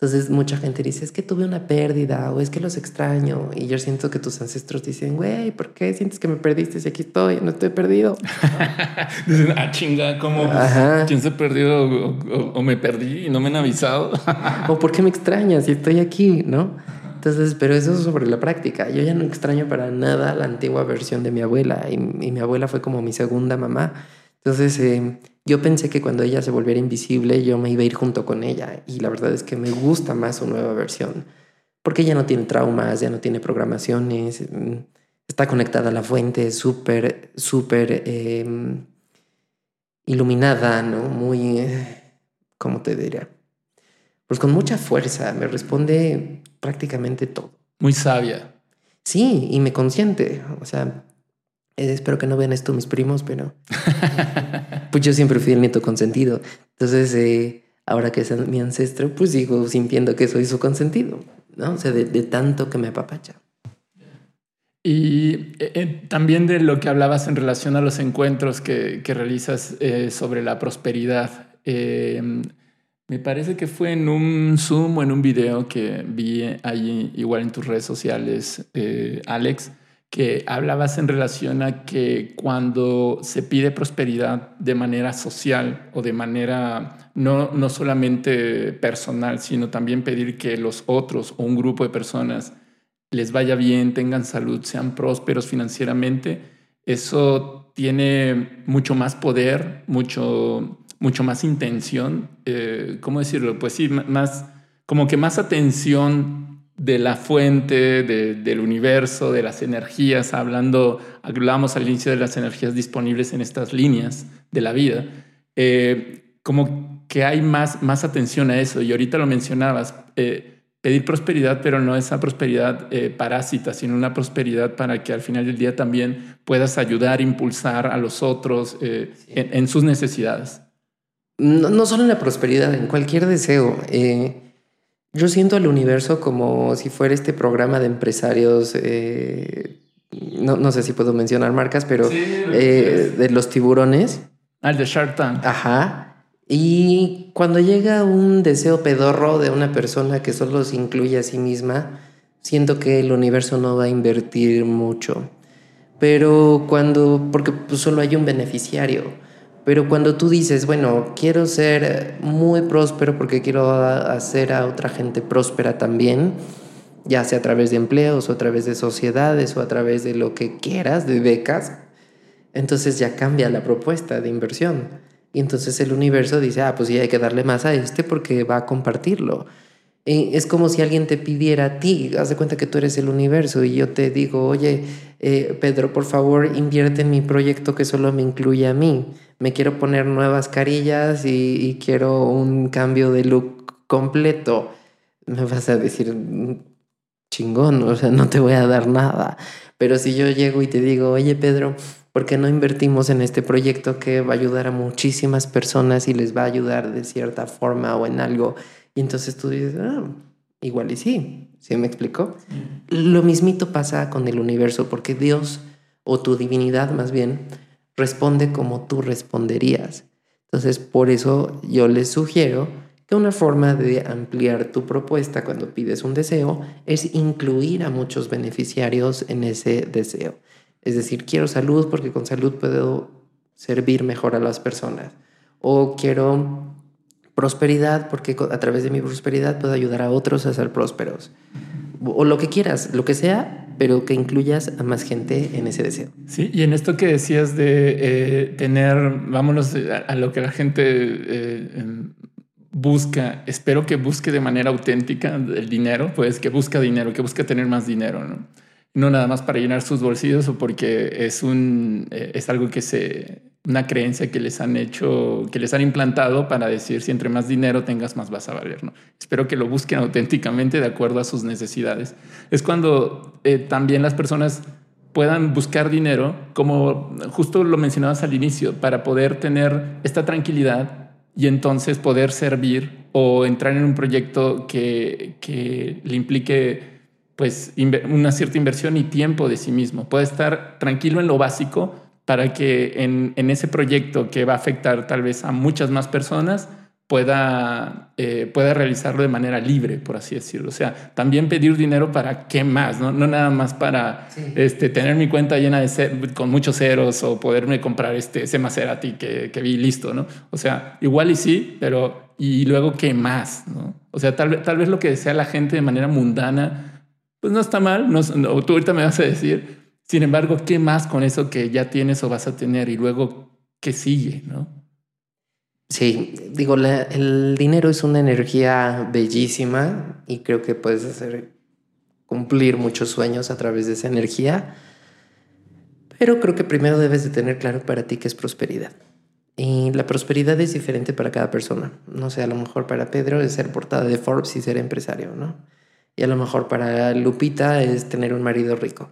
Entonces mucha gente dice, es que tuve una pérdida o es que los extraño. Y yo siento que tus ancestros dicen, güey, ¿por qué sientes que me perdiste si aquí estoy? No estoy perdido. Dicen, ah, chinga, ¿cómo? ¿Quién se perdió o, o, me perdí y no me han avisado? o ¿por qué me extrañas si estoy aquí? ¿No? Entonces, pero eso es sobre la práctica. Yo ya no extraño para nada la antigua versión de mi abuela y, y mi abuela fue como mi segunda mamá. Entonces, eh, yo pensé que cuando ella se volviera invisible, yo me iba a ir junto con ella. Y la verdad es que me gusta más su nueva versión. Porque ella no tiene traumas, ya no tiene programaciones, mm, está conectada a la fuente, súper, súper em, iluminada, ¿no? Muy, ¿cómo te diría? Pues con mucha fuerza, me responde prácticamente todo. Muy sabia. Sí, y me consiente. O sea, espero que no vean esto mis primos, pero pues yo siempre fui el nieto consentido. Entonces, eh, ahora que es mi ancestro, pues sigo sintiendo que soy su consentido, ¿no? O sea, de, tanto que me apapacha. Y eh, también de lo que hablabas en relación a los encuentros que, que realizas sobre la prosperidad. me parece que fue en un Zoom o en un video que vi ahí, igual en tus redes sociales, Alex, que hablabas en relación a que cuando se pide prosperidad de manera social o de manera no, no solamente personal, sino también pedir que los otros o un grupo de personas les vaya bien, tengan salud, sean prósperos financieramente, eso tiene mucho más poder, mucho, mucho más intención, eh, ¿cómo decirlo? Pues sí, más, como que más atención de la fuente, del universo, de las energías, hablando, hablamos al inicio de las energías disponibles en estas líneas de la vida, eh, como que hay más, más atención a eso. Y ahorita lo mencionabas, eh, pedir prosperidad, pero no esa prosperidad eh, parásita, sino una prosperidad para que al final del día también puedas ayudar, impulsar a los otros en, sus necesidades. No, no, solo en la prosperidad, en cualquier deseo. Yo siento al universo como si fuera este programa de empresarios, eh, no, sé si puedo mencionar marcas, pero eh, de los tiburones. Al ah, de Shark Tank. Ajá. Y cuando llega un deseo pedorro de una persona que solo se incluye a sí misma, siento que el universo no va a invertir mucho. Pero cuando, porque pues, solo hay un beneficiario. Pero cuando tú dices, bueno, quiero ser muy próspero porque quiero hacer a otra gente próspera también, ya sea a través de empleos o a través de sociedades o a través de lo que quieras, de becas, entonces ya cambia la propuesta de inversión. Y entonces el universo dice, ah, pues sí hay que darle más a este porque va a compartirlo. Es como si alguien te pidiera a ti, haz de cuenta que tú eres el universo y yo te digo, oye, eh, Pedro, por favor, invierte en mi proyecto que solo me incluye a mí me quiero poner nuevas carillas y, quiero un cambio de look completo. Me vas a decir, chingón, o sea, no te voy a dar nada. Pero si yo llego y te digo, oye Pedro, ¿por qué no invertimos en este proyecto que va a ayudar a muchísimas personas y les va a ayudar de cierta forma o en algo? Y entonces tú dices, ah, igual y sí, ¿sí me explico? Lo mismito pasa con el universo, porque Dios, o tu divinidad más bien, responde como tú responderías. Entonces, por eso yo les sugiero que una forma de ampliar tu propuesta cuando pides un deseo es incluir a muchos beneficiarios en ese deseo. Es decir, quiero salud porque con salud puedo servir mejor a las personas. O quiero prosperidad porque a través de mi prosperidad puedo ayudar a otros a ser prósperos. O lo que quieras, lo que sea, pero que incluyas a más gente en ese deseo. Sí, y en esto que decías de eh, tener, vámonos a, lo que la gente eh, busca, espero que busque de manera auténtica el dinero, pues que busca dinero, que busca tener más dinero, ¿no? No nada más para llenar sus bolsillos o porque es, un, eh, es algo que se, una creencia que les han hecho, que les han implantado para decir si entre más dinero tengas, más vas a valer. ¿no? Espero que lo busquen auténticamente de acuerdo a sus necesidades. Es cuando eh, también las personas puedan buscar dinero, como justo lo mencionabas al inicio, para poder tener esta tranquilidad y entonces poder servir o entrar en un proyecto que, que le implique pues una cierta inversión y tiempo de sí mismo. Puede estar tranquilo en lo básico para que en, en ese proyecto que va a afectar tal vez a muchas más personas, pueda, eh, pueda realizarlo de manera libre, por así decirlo. O sea, también pedir dinero para qué más, no, no nada más para este, tener mi cuenta llena de con muchos ceros o poderme comprar este, ese Maserati que, que vi listo, ¿no? O sea, igual y sí, pero ¿y luego qué más? ¿no? O sea, tal, tal vez lo que desea la gente de manera mundana pues no está mal, no, tú ahorita me vas a decir, sin embargo, ¿qué más con eso que ya tienes o vas a tener y luego qué sigue, no? Sí, digo, el dinero es una energía bellísima y creo que puedes hacer cumplir muchos sueños a través de esa energía, pero creo que primero debes de tener claro para ti qué es prosperidad. Y la prosperidad es diferente para cada persona. No sé, a lo mejor para Pedro es ser portada de Forbes y ser empresario, ¿no? Y a lo mejor para Lupita es tener un marido rico.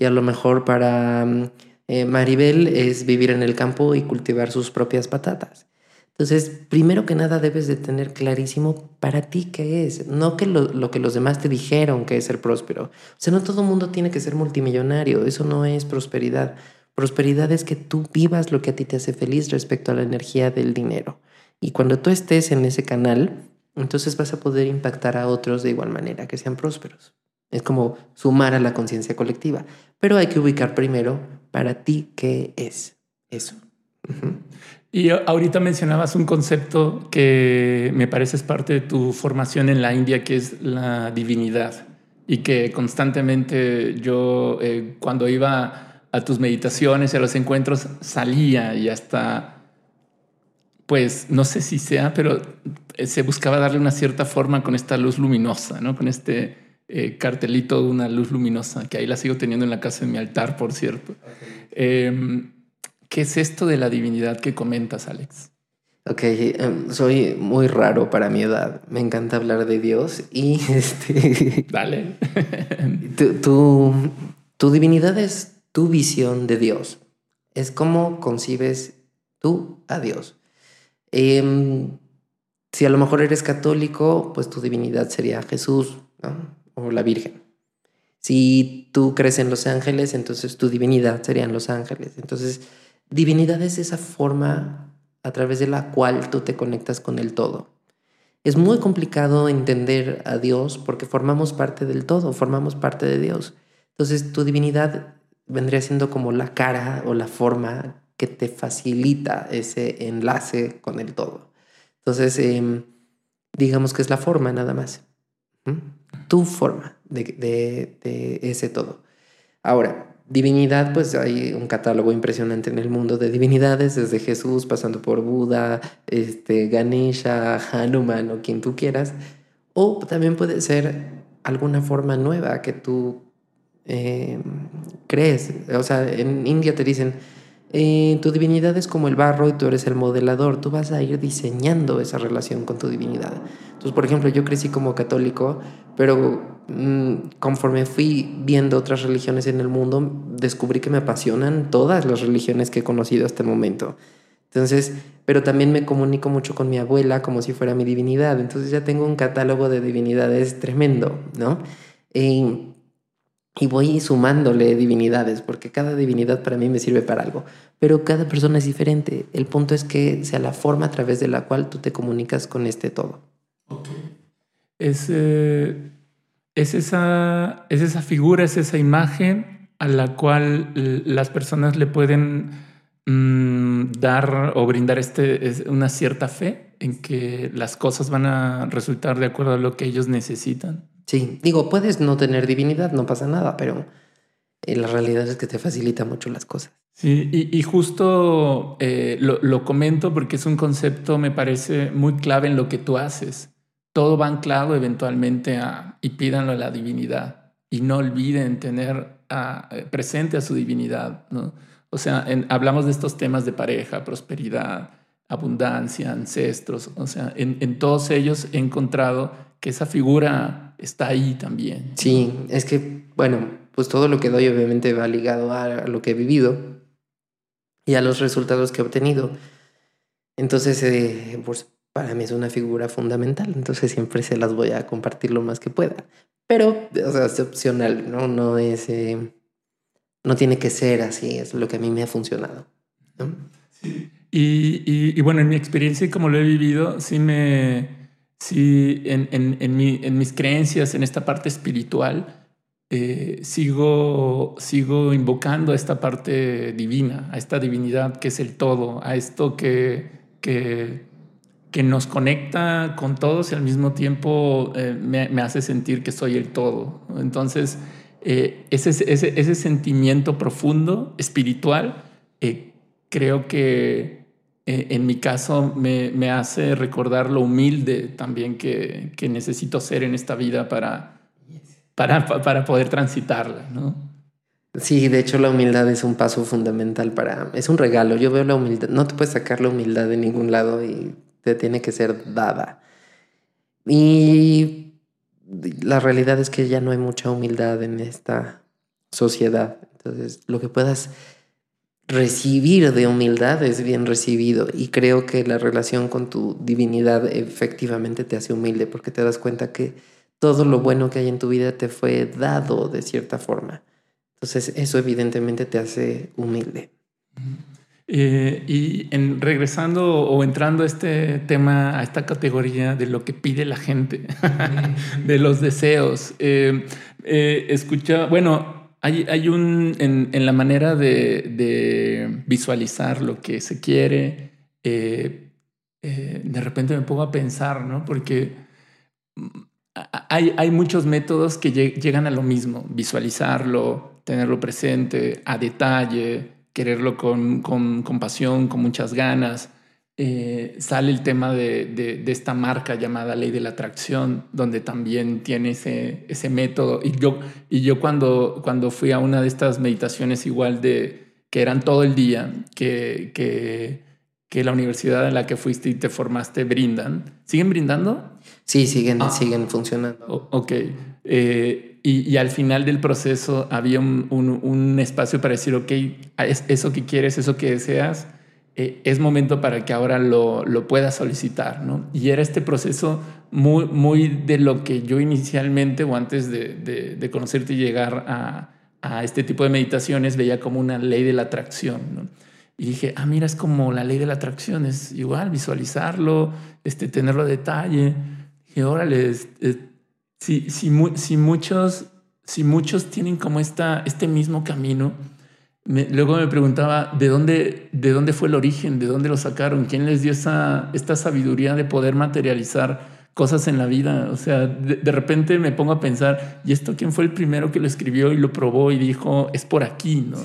Y a lo mejor para mm, eh, Maribel es vivir en el campo y cultivar sus propias patatas. Entonces, primero que nada debes de tener clarísimo para ti qué es, no que lo, lo, que los demás te dijeron que es ser próspero. O sea, no todo mundo tiene que ser multimillonario, eso no es prosperidad. Prosperidad es que tú vivas lo que a ti te hace feliz respecto a la energía del dinero. Y cuando tú estés en ese canal, entonces vas a poder impactar a otros de igual manera, que sean prósperos. Es como sumar a la conciencia colectiva. Pero hay que ubicar primero para ti qué es eso. Y ahorita mencionabas un concepto que me parece es parte de tu formación en la India, que es la divinidad. Y que constantemente yo, eh, cuando iba a tus meditaciones y a los encuentros, salía y hasta pues no sé si sea, pero eh, se buscaba darle una cierta forma con esta luz luminosa, ¿no? Con este eh, cartelito de una luz luminosa, que ahí la sigo teniendo en la casa de mi altar, por cierto. Em, ¿Qué es esto de la divinidad que comentas, Alex? Ok, em, soy muy raro para mi edad. Me encanta hablar de Dios y este. Dale. tu, tu divinidad es tu visión de Dios. Es cómo concibes tú a Dios. Em, si a lo mejor eres católico, pues tu divinidad sería Jesús o la Virgen. Si tú crees en los ángeles, entonces tu divinidad serían los ángeles. Entonces, divinidad es esa forma a través de la cual tú te conectas con el todo. Es muy complicado entender a Dios porque formamos parte del todo, formamos parte de Dios. Entonces, tu divinidad vendría siendo como la cara o la forma que te facilita ese enlace con el todo. Entonces, em, digamos que es la forma nada más. Tu forma de, ese todo. Ahora, divinidad, pues hay un catálogo impresionante en el mundo de divinidades, desde Jesús, pasando por Buda, este, Ganesha, Hanuman o quien tú quieras. O también puede ser alguna forma nueva que tú em, crees. O sea, en India te dicen, eh, tu divinidad es como el barro y tú eres el modelador. Tú vas a ir diseñando esa relación con tu divinidad. Entonces, por ejemplo, yo crecí como católico, pero mm, conforme fui viendo otras religiones en el mundo, descubrí que me apasionan todas las religiones que he conocido hasta el momento. Entonces, pero también me comunico mucho con mi abuela como si fuera mi divinidad. Entonces ya tengo un catálogo de divinidades tremendo, ¿no? Eh, y voy sumándole divinidades, porque cada divinidad para mí me sirve para algo, pero cada persona es diferente. El punto es que sea la forma a través de la cual tú te comunicas con este todo. Es, eh, es, esa, es esa figura, es esa imagen a la cual las personas le pueden mm, dar o brindar este, una cierta fe en que las cosas van a resultar de acuerdo a lo que ellos necesitan. Sí, digo, puedes no tener divinidad, no pasa nada, pero eh, la realidad es que te facilita mucho las cosas. Sí, y, justo eh, lo, comento porque es un concepto, me parece, muy clave en lo que tú haces. Todo va anclado eventualmente a, y pídanlo a la divinidad. Y no olviden tener eh, presente a su divinidad. ¿no? O sea, hablamos de estos temas de pareja, prosperidad, abundancia, ancestros. O sea, en, en todos ellos he encontrado que esa figura está ahí también. Sí, es que, bueno, pues todo lo que doy obviamente va ligado a lo que he vivido y a los resultados que he obtenido. Entonces, eh, pues para mí es una figura fundamental, entonces siempre se las voy a compartir lo más que pueda. Pero, o sea, es opcional, ¿no? No es... Eh, no tiene que ser así, es lo que a mí me ha funcionado. Y, bueno, en mi experiencia y como lo he vivido, sí me... Sí, en, en, en mis creencias, en esta parte espiritual, eh, sigo, sigo invocando a esta parte divina, a esta divinidad que es el todo, a esto que, que, que nos conecta con todos y al mismo tiempo eh, me, hace sentir que soy el todo. Entonces, eh, ese, ese, ese, sentimiento profundo, espiritual, creo que en mi caso me, me, hace recordar lo humilde también que, que necesito ser en esta vida para para, poder transitarla, ¿no? Sí, de hecho la humildad es un paso fundamental para... Es un regalo, yo veo la humildad, no te puedes sacar la humildad de ningún lado y tiene que ser dada. Y la realidad es que ya no hay mucha humildad en esta sociedad. Entonces, lo que puedas recibir de humildad es bien recibido y creo que la relación con tu divinidad efectivamente te hace humilde porque te das cuenta que todo lo bueno que hay en tu vida te fue dado de cierta forma. Entonces eso evidentemente te hace humilde. Eh, y regresando o entrando a este tema, a esta categoría de lo que pide la gente, de los deseos, eh, eh, escucha, bueno, hay, hay un, en, en, la manera de, de, visualizar lo que se quiere, de repente me pongo a pensar, ¿no? Porque hay, muchos métodos que llegan a lo mismo, visualizarlo, tenerlo presente a detalle, quererlo con, con, pasión, con muchas ganas. Eh, sale el tema de, esta marca llamada ley de la atracción, donde también tiene ese, ese método. Y yo, y yo cuando, cuando fui a una de estas meditaciones igual de que eran todo el día, que, que, que la universidad en la que fuiste y te formaste brindan, ¿siguen brindando? Sí, siguen, ah. siguen funcionando. ok. Eh, y, al final del proceso había un, espacio para decir, ok, es eso que quieres, eso que deseas, eh, es momento para que ahora lo, lo puedas solicitar, ¿no? Y era este proceso muy, muy de lo que yo inicialmente o antes de, de, conocerte y llegar a, a, este tipo de meditaciones veía como una ley de la atracción, ¿no? Y dije, ah, mira, es como la ley de la atracción, es igual visualizarlo, este, tenerlo a detalle. Y órale, si, si, si, muchos, si muchos tienen como esta, este mismo camino, luego me preguntaba de dónde, de dónde fue el origen, de dónde lo sacaron, quién les dio esa, esta sabiduría de poder materializar cosas en la vida. O sea, de, de, repente me pongo a pensar, ¿y esto quién fue el primero que lo escribió y lo probó y dijo, es por aquí? ¿no?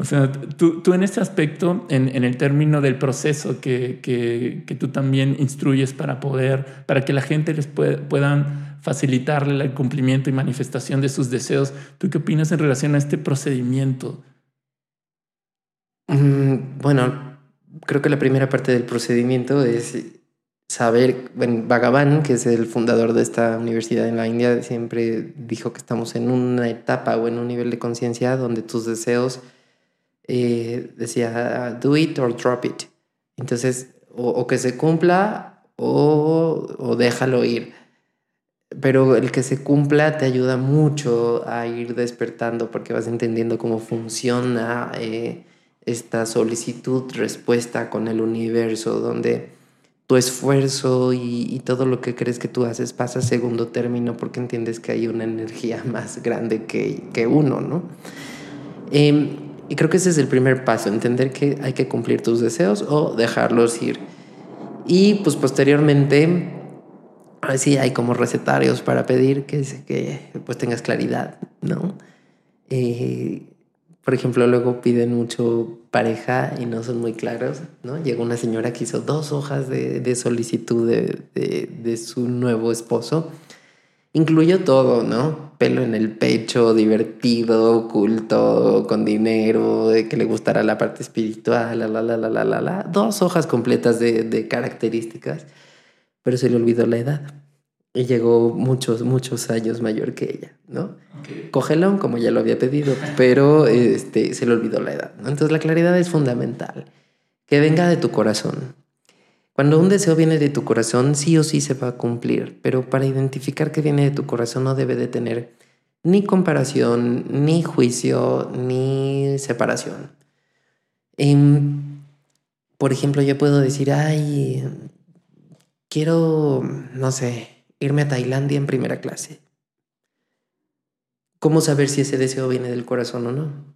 O sea, tú, tú en este aspecto, en, en, el término del proceso que, que, que, tú también instruyes para poder, para que la gente les puedan facilitarle el cumplimiento y manifestación de sus deseos, ¿tú qué opinas en relación a este procedimiento? Mm, bueno, creo que la primera parte del procedimiento es saber, bueno, Bhagavan, que es el fundador de esta universidad en la India, siempre dijo que estamos en una etapa o en un nivel de conciencia donde tus deseos eh, decía, do it or drop it. Entonces, o, que se cumpla o, o, déjalo ir. Pero el que se cumpla te ayuda mucho a ir despertando porque vas entendiendo cómo funciona eh, esta solicitud-respuesta con el universo, donde tu esfuerzo y, todo lo que crees que tú haces pasa a segundo término porque entiendes que hay una energía más grande que, que uno, ¿no? Eh, y creo que ese es el primer paso, entender que hay que cumplir tus deseos o dejarlos ir. Y pues posteriormente, sí hay como recetarios para pedir que, que pues tengas claridad, ¿no? Eh, por ejemplo, luego piden mucho pareja y no son muy claros, ¿no? Llegó una señora que hizo dos hojas de, de solicitud de, de, de su nuevo esposo Incluyó todo, ¿no? Pelo en el pecho, divertido, oculto, con dinero, de que le gustara la parte espiritual, la, la, la, la, la, la, la. Dos hojas completas de características, pero se le olvidó la edad. Y llegó muchos, muchos años mayor que ella, ¿no? Cogelón, como ya lo había pedido, pero este, se le olvidó la edad, ¿no? Entonces la claridad es fundamental. Que venga de tu corazón. Cuando un deseo viene de tu corazón, sí o sí se va a cumplir, pero para identificar que viene de tu corazón no debe de tener ni comparación, ni juicio, ni separación. Em, por ejemplo, yo puedo decir, ay, quiero, no sé, irme a Tailandia en primera clase. ¿Cómo saber si ese deseo viene del corazón o no?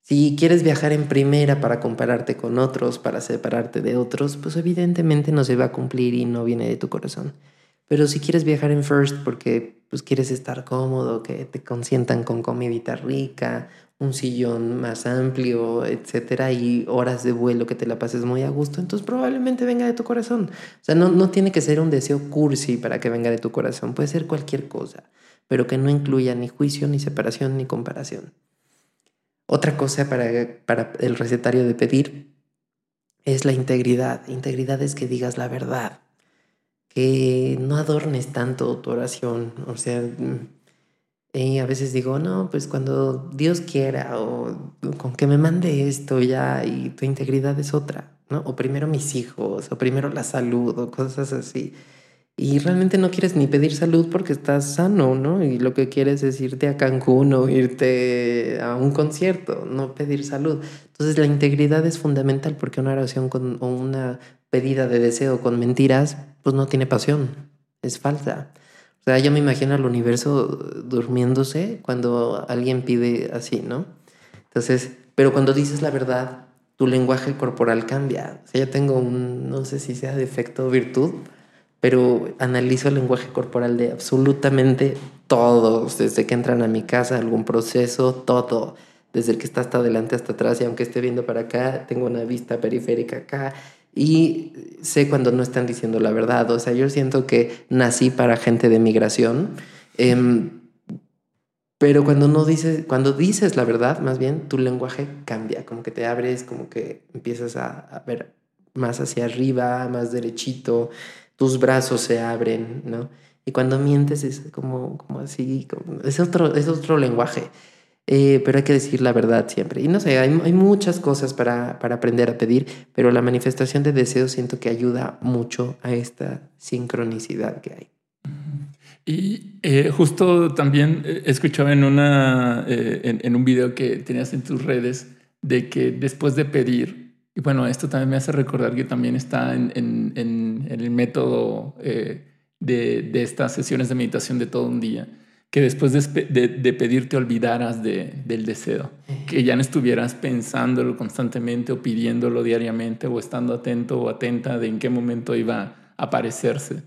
Si quieres viajar en primera para compararte con otros, para separarte de otros, pues evidentemente no se va a cumplir y no viene de tu corazón. Pero si quieres viajar en first porque pues quieres estar cómodo, que te consientan con comidita rica, un sillón más amplio, etcétera, y horas de vuelo que te la pases muy a gusto, entonces probablemente venga de tu corazón. O sea, no, no tiene que ser un deseo cursi para que venga de tu corazón, puede ser cualquier cosa, pero que no incluya ni juicio, ni separación, ni comparación. Otra cosa para, para el recetario de pedir es la integridad. Integridad es que digas la verdad, que no adornes tanto tu oración. O sea, y a veces digo, no, pues cuando Dios quiera o con que me mande esto ya y tu integridad es otra, ¿no? O primero mis hijos, o primero la salud, o cosas así y realmente no quieres ni pedir salud porque estás sano, ¿no? Y lo que quieres es irte a Cancún o irte a un concierto, no pedir salud. Entonces la integridad es fundamental porque una oración con, o una pedida de deseo con mentiras, pues no tiene pasión, es falsa. O sea, yo me imagino al universo durmiéndose cuando alguien pide así, ¿no? Entonces, pero cuando dices la verdad, tu lenguaje corporal cambia. O sea, yo tengo un, no sé si sea defecto o virtud, pero analizo el lenguaje corporal de absolutamente todos, desde que entran a mi casa, algún proceso, todo, desde el que está hasta adelante hasta atrás, y aunque esté viendo para acá, tengo una vista periférica acá, y sé cuando no están diciendo la verdad, o sea, yo siento que nací para gente de migración, em, pero cuando no dices, cuando dices la verdad, más bien tu lenguaje cambia, como que te abres, como que empiezas a, a ver más hacia arriba, más derechito, tus brazos se abren, ¿no? Y cuando mientes es como, como así, es, otro, es otro lenguaje. Eh, pero hay que decir la verdad siempre. Y no sé, hay, hay muchas cosas para, para, aprender a pedir, pero la manifestación de deseo siento que ayuda mucho a esta sincronicidad que hay. Y eh, justo también eh, escuchaba en, una, en, en, un video que tenías en tus redes de que después de pedir, y bueno, esto también me hace recordar que también está en, en, en, el método eh, de, de, estas sesiones de meditación de todo un día, que después de, de, pedir te olvidaras del deseo, que ya no estuvieras pensándolo constantemente o pidiéndolo diariamente o estando atento o atenta de en qué momento iba a aparecerse.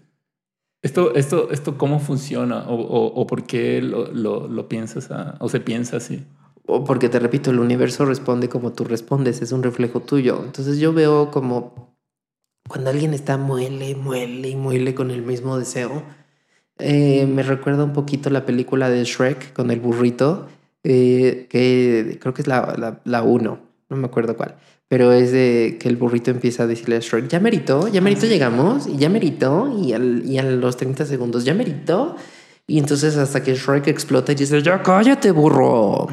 ¿Esto, esto, esto cómo funciona o, o, o por qué lo, lo, lo piensas o se piensa así? o porque te repito, el universo responde como tú respondes, es un reflejo tuyo. Entonces yo veo como cuando alguien está muele, muele y muele con el mismo deseo, eh, me recuerda un poquito la película de Shrek con el burrito, eh, que creo que es la, la, uno, no me acuerdo cuál, pero es de que el burrito empieza a decirle a Shrek, ya merito, ya merito llegamos, y ya merito, y, y a los 30 segundos, ya merito. Y entonces hasta que Shrek explota y dice, ya cállate, burro.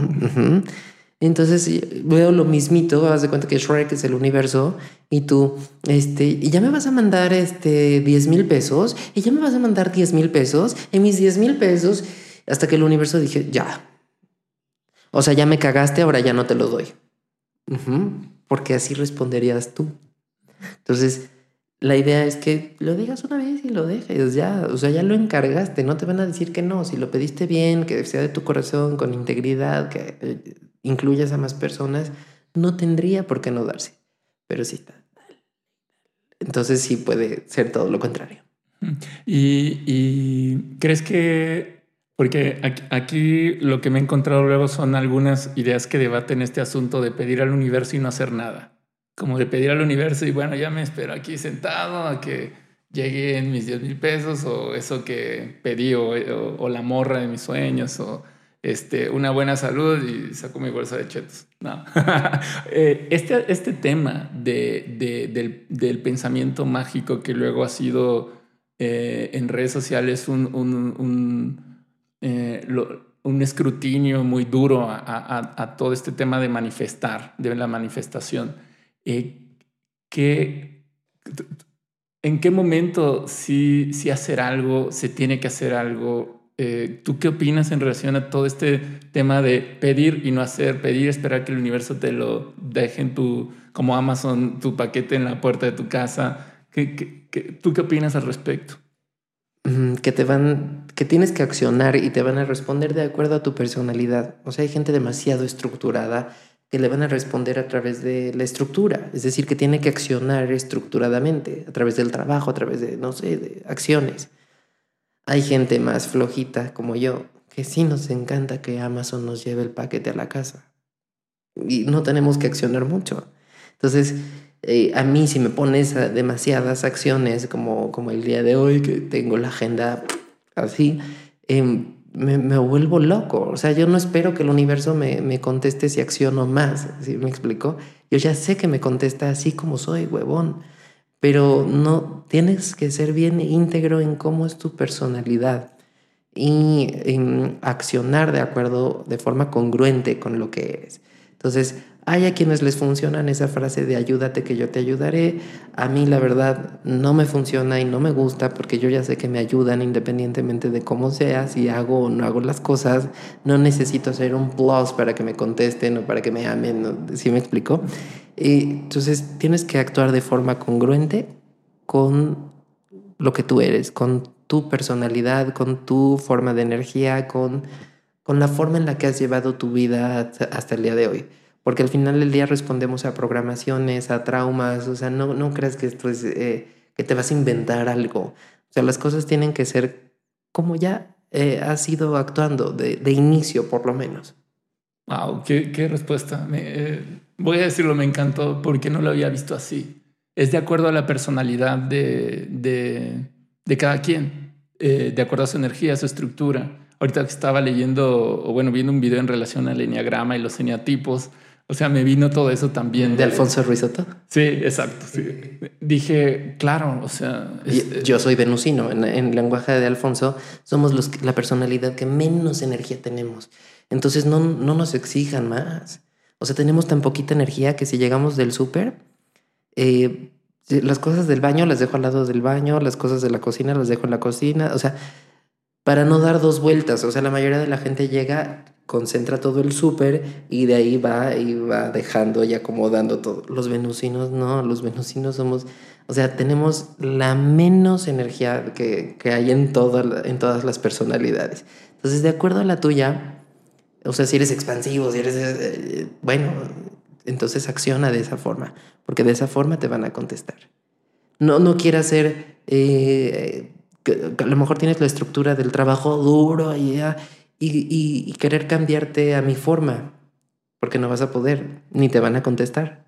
Entonces veo lo mismito, haz de cuenta que Shrek es el universo y tú, este, y ya me vas a mandar este 10 mil pesos y ya me vas a mandar 10 mil pesos y mis 10 mil pesos hasta que el universo dije, ya. O sea, ya me cagaste, ahora ya no te lo doy. Porque así responderías tú. Entonces, la idea es que lo digas una vez y lo dejes, ya, o sea, ya lo encargaste, no te van a decir que no, si lo pediste bien, que sea de tu corazón, con integridad, que eh, incluyas a más personas, no tendría por qué no darse, pero sí está. Entonces sí puede ser todo lo contrario. Y, y crees que, porque aquí, aquí, lo que me he encontrado luego son algunas ideas que debaten este asunto de pedir al universo y no hacer nada como de pedir al universo y bueno, ya me espero aquí sentado a que lleguen mis 10 mil pesos o eso que pedí o, la morra de mis sueños o este, una buena salud y saco mi bolsa de chetos. No. Eh, este, este tema de, del, pensamiento mágico que luego ha sido eh, en redes sociales un, un, un, eh, un escrutinio muy duro a, a, todo este tema de manifestar, de la manifestación. Eh, ¿En qué momento si, si hacer algo, se tiene que hacer algo? Eh, ¿Tú qué opinas en relación a todo este tema de pedir y no hacer, pedir, esperar que el universo te lo deje en tu, como Amazon, tu paquete en la puerta de tu casa? ¿Qué, tú qué opinas al respecto? Que te van, que tienes que accionar y te van a responder de acuerdo a tu personalidad. O sea, hay gente demasiado estructurada que le van a responder a través de la estructura, es decir, que tiene que accionar estructuradamente, a través del trabajo, a través de, no sé, de acciones. Hay gente más flojita como yo, que sí nos encanta que Amazon nos lleve el paquete a la casa. Y no tenemos que accionar mucho. Entonces, eh, a mí si me pones demasiadas acciones, como, como el día de hoy, que tengo la agenda así, eh, me, vuelvo loco. O sea, yo no espero que el universo me, me conteste si acciono más. ¿Sí me explico? Yo ya sé que me contesta así como soy, huevón. Pero no tienes que ser bien íntegro en cómo es tu personalidad y en accionar de acuerdo, de forma congruente con lo que eres. Entonces, hay a quienes les funcionan esa frase de ayúdate que yo te ayudaré. A mí la verdad no me funciona y no me gusta porque yo ya sé que me ayudan independientemente de cómo sea, si hago o no hago las cosas. No necesito hacer un plus para que me contesten o para que me amen, ¿sí me explico? Y entonces tienes que actuar de forma congruente con lo que tú eres, con tu personalidad, con tu forma de energía, con, con la forma en la que has llevado tu vida hasta el día de hoy porque al final del día respondemos a programaciones, a traumas, o sea, no, no creas que esto es, eh, que te vas a inventar algo. O sea, las cosas tienen que ser como ya eh, has ido actuando, de, de, inicio por lo menos. Wow, qué, respuesta. Eh, voy a decirlo, me encantó porque no lo había visto así. Es de acuerdo a la personalidad de, de, de cada quien, de acuerdo a su energía, a su estructura. Ahorita que estaba leyendo, o bueno, viendo un video en relación al enneagrama y los eneatipos, o sea, me vino todo eso también. ¿De Alfonso Ruizotto? Sí, exacto. Dije, claro, o sea... Yo soy venusino. En, en lenguaje de Alfonso somos los, la personalidad que menos energía tenemos. Entonces no, no nos exijan más. O sea, tenemos tan poquita energía que si llegamos del súper, eh, las cosas del baño las dejo al lado del baño, las cosas de la cocina las dejo en la cocina. O sea, para no dar dos vueltas. O sea, la mayoría de la gente llega, concentra todo el súper y de ahí va y va dejando y acomodando todo. Los venusinos no, los venusinos somos, o sea, tenemos la menos energía que, que hay en, en todas las personalidades. Entonces, de acuerdo a la tuya, o sea, si eres expansivo, si eres, eh, bueno, entonces acciona de esa forma, porque de esa forma te van a contestar. No, no quieras ser... Eh, que, a lo mejor tienes la estructura del trabajo duro y, y, querer cambiarte a mi forma, porque no vas a poder, ni te van a contestar.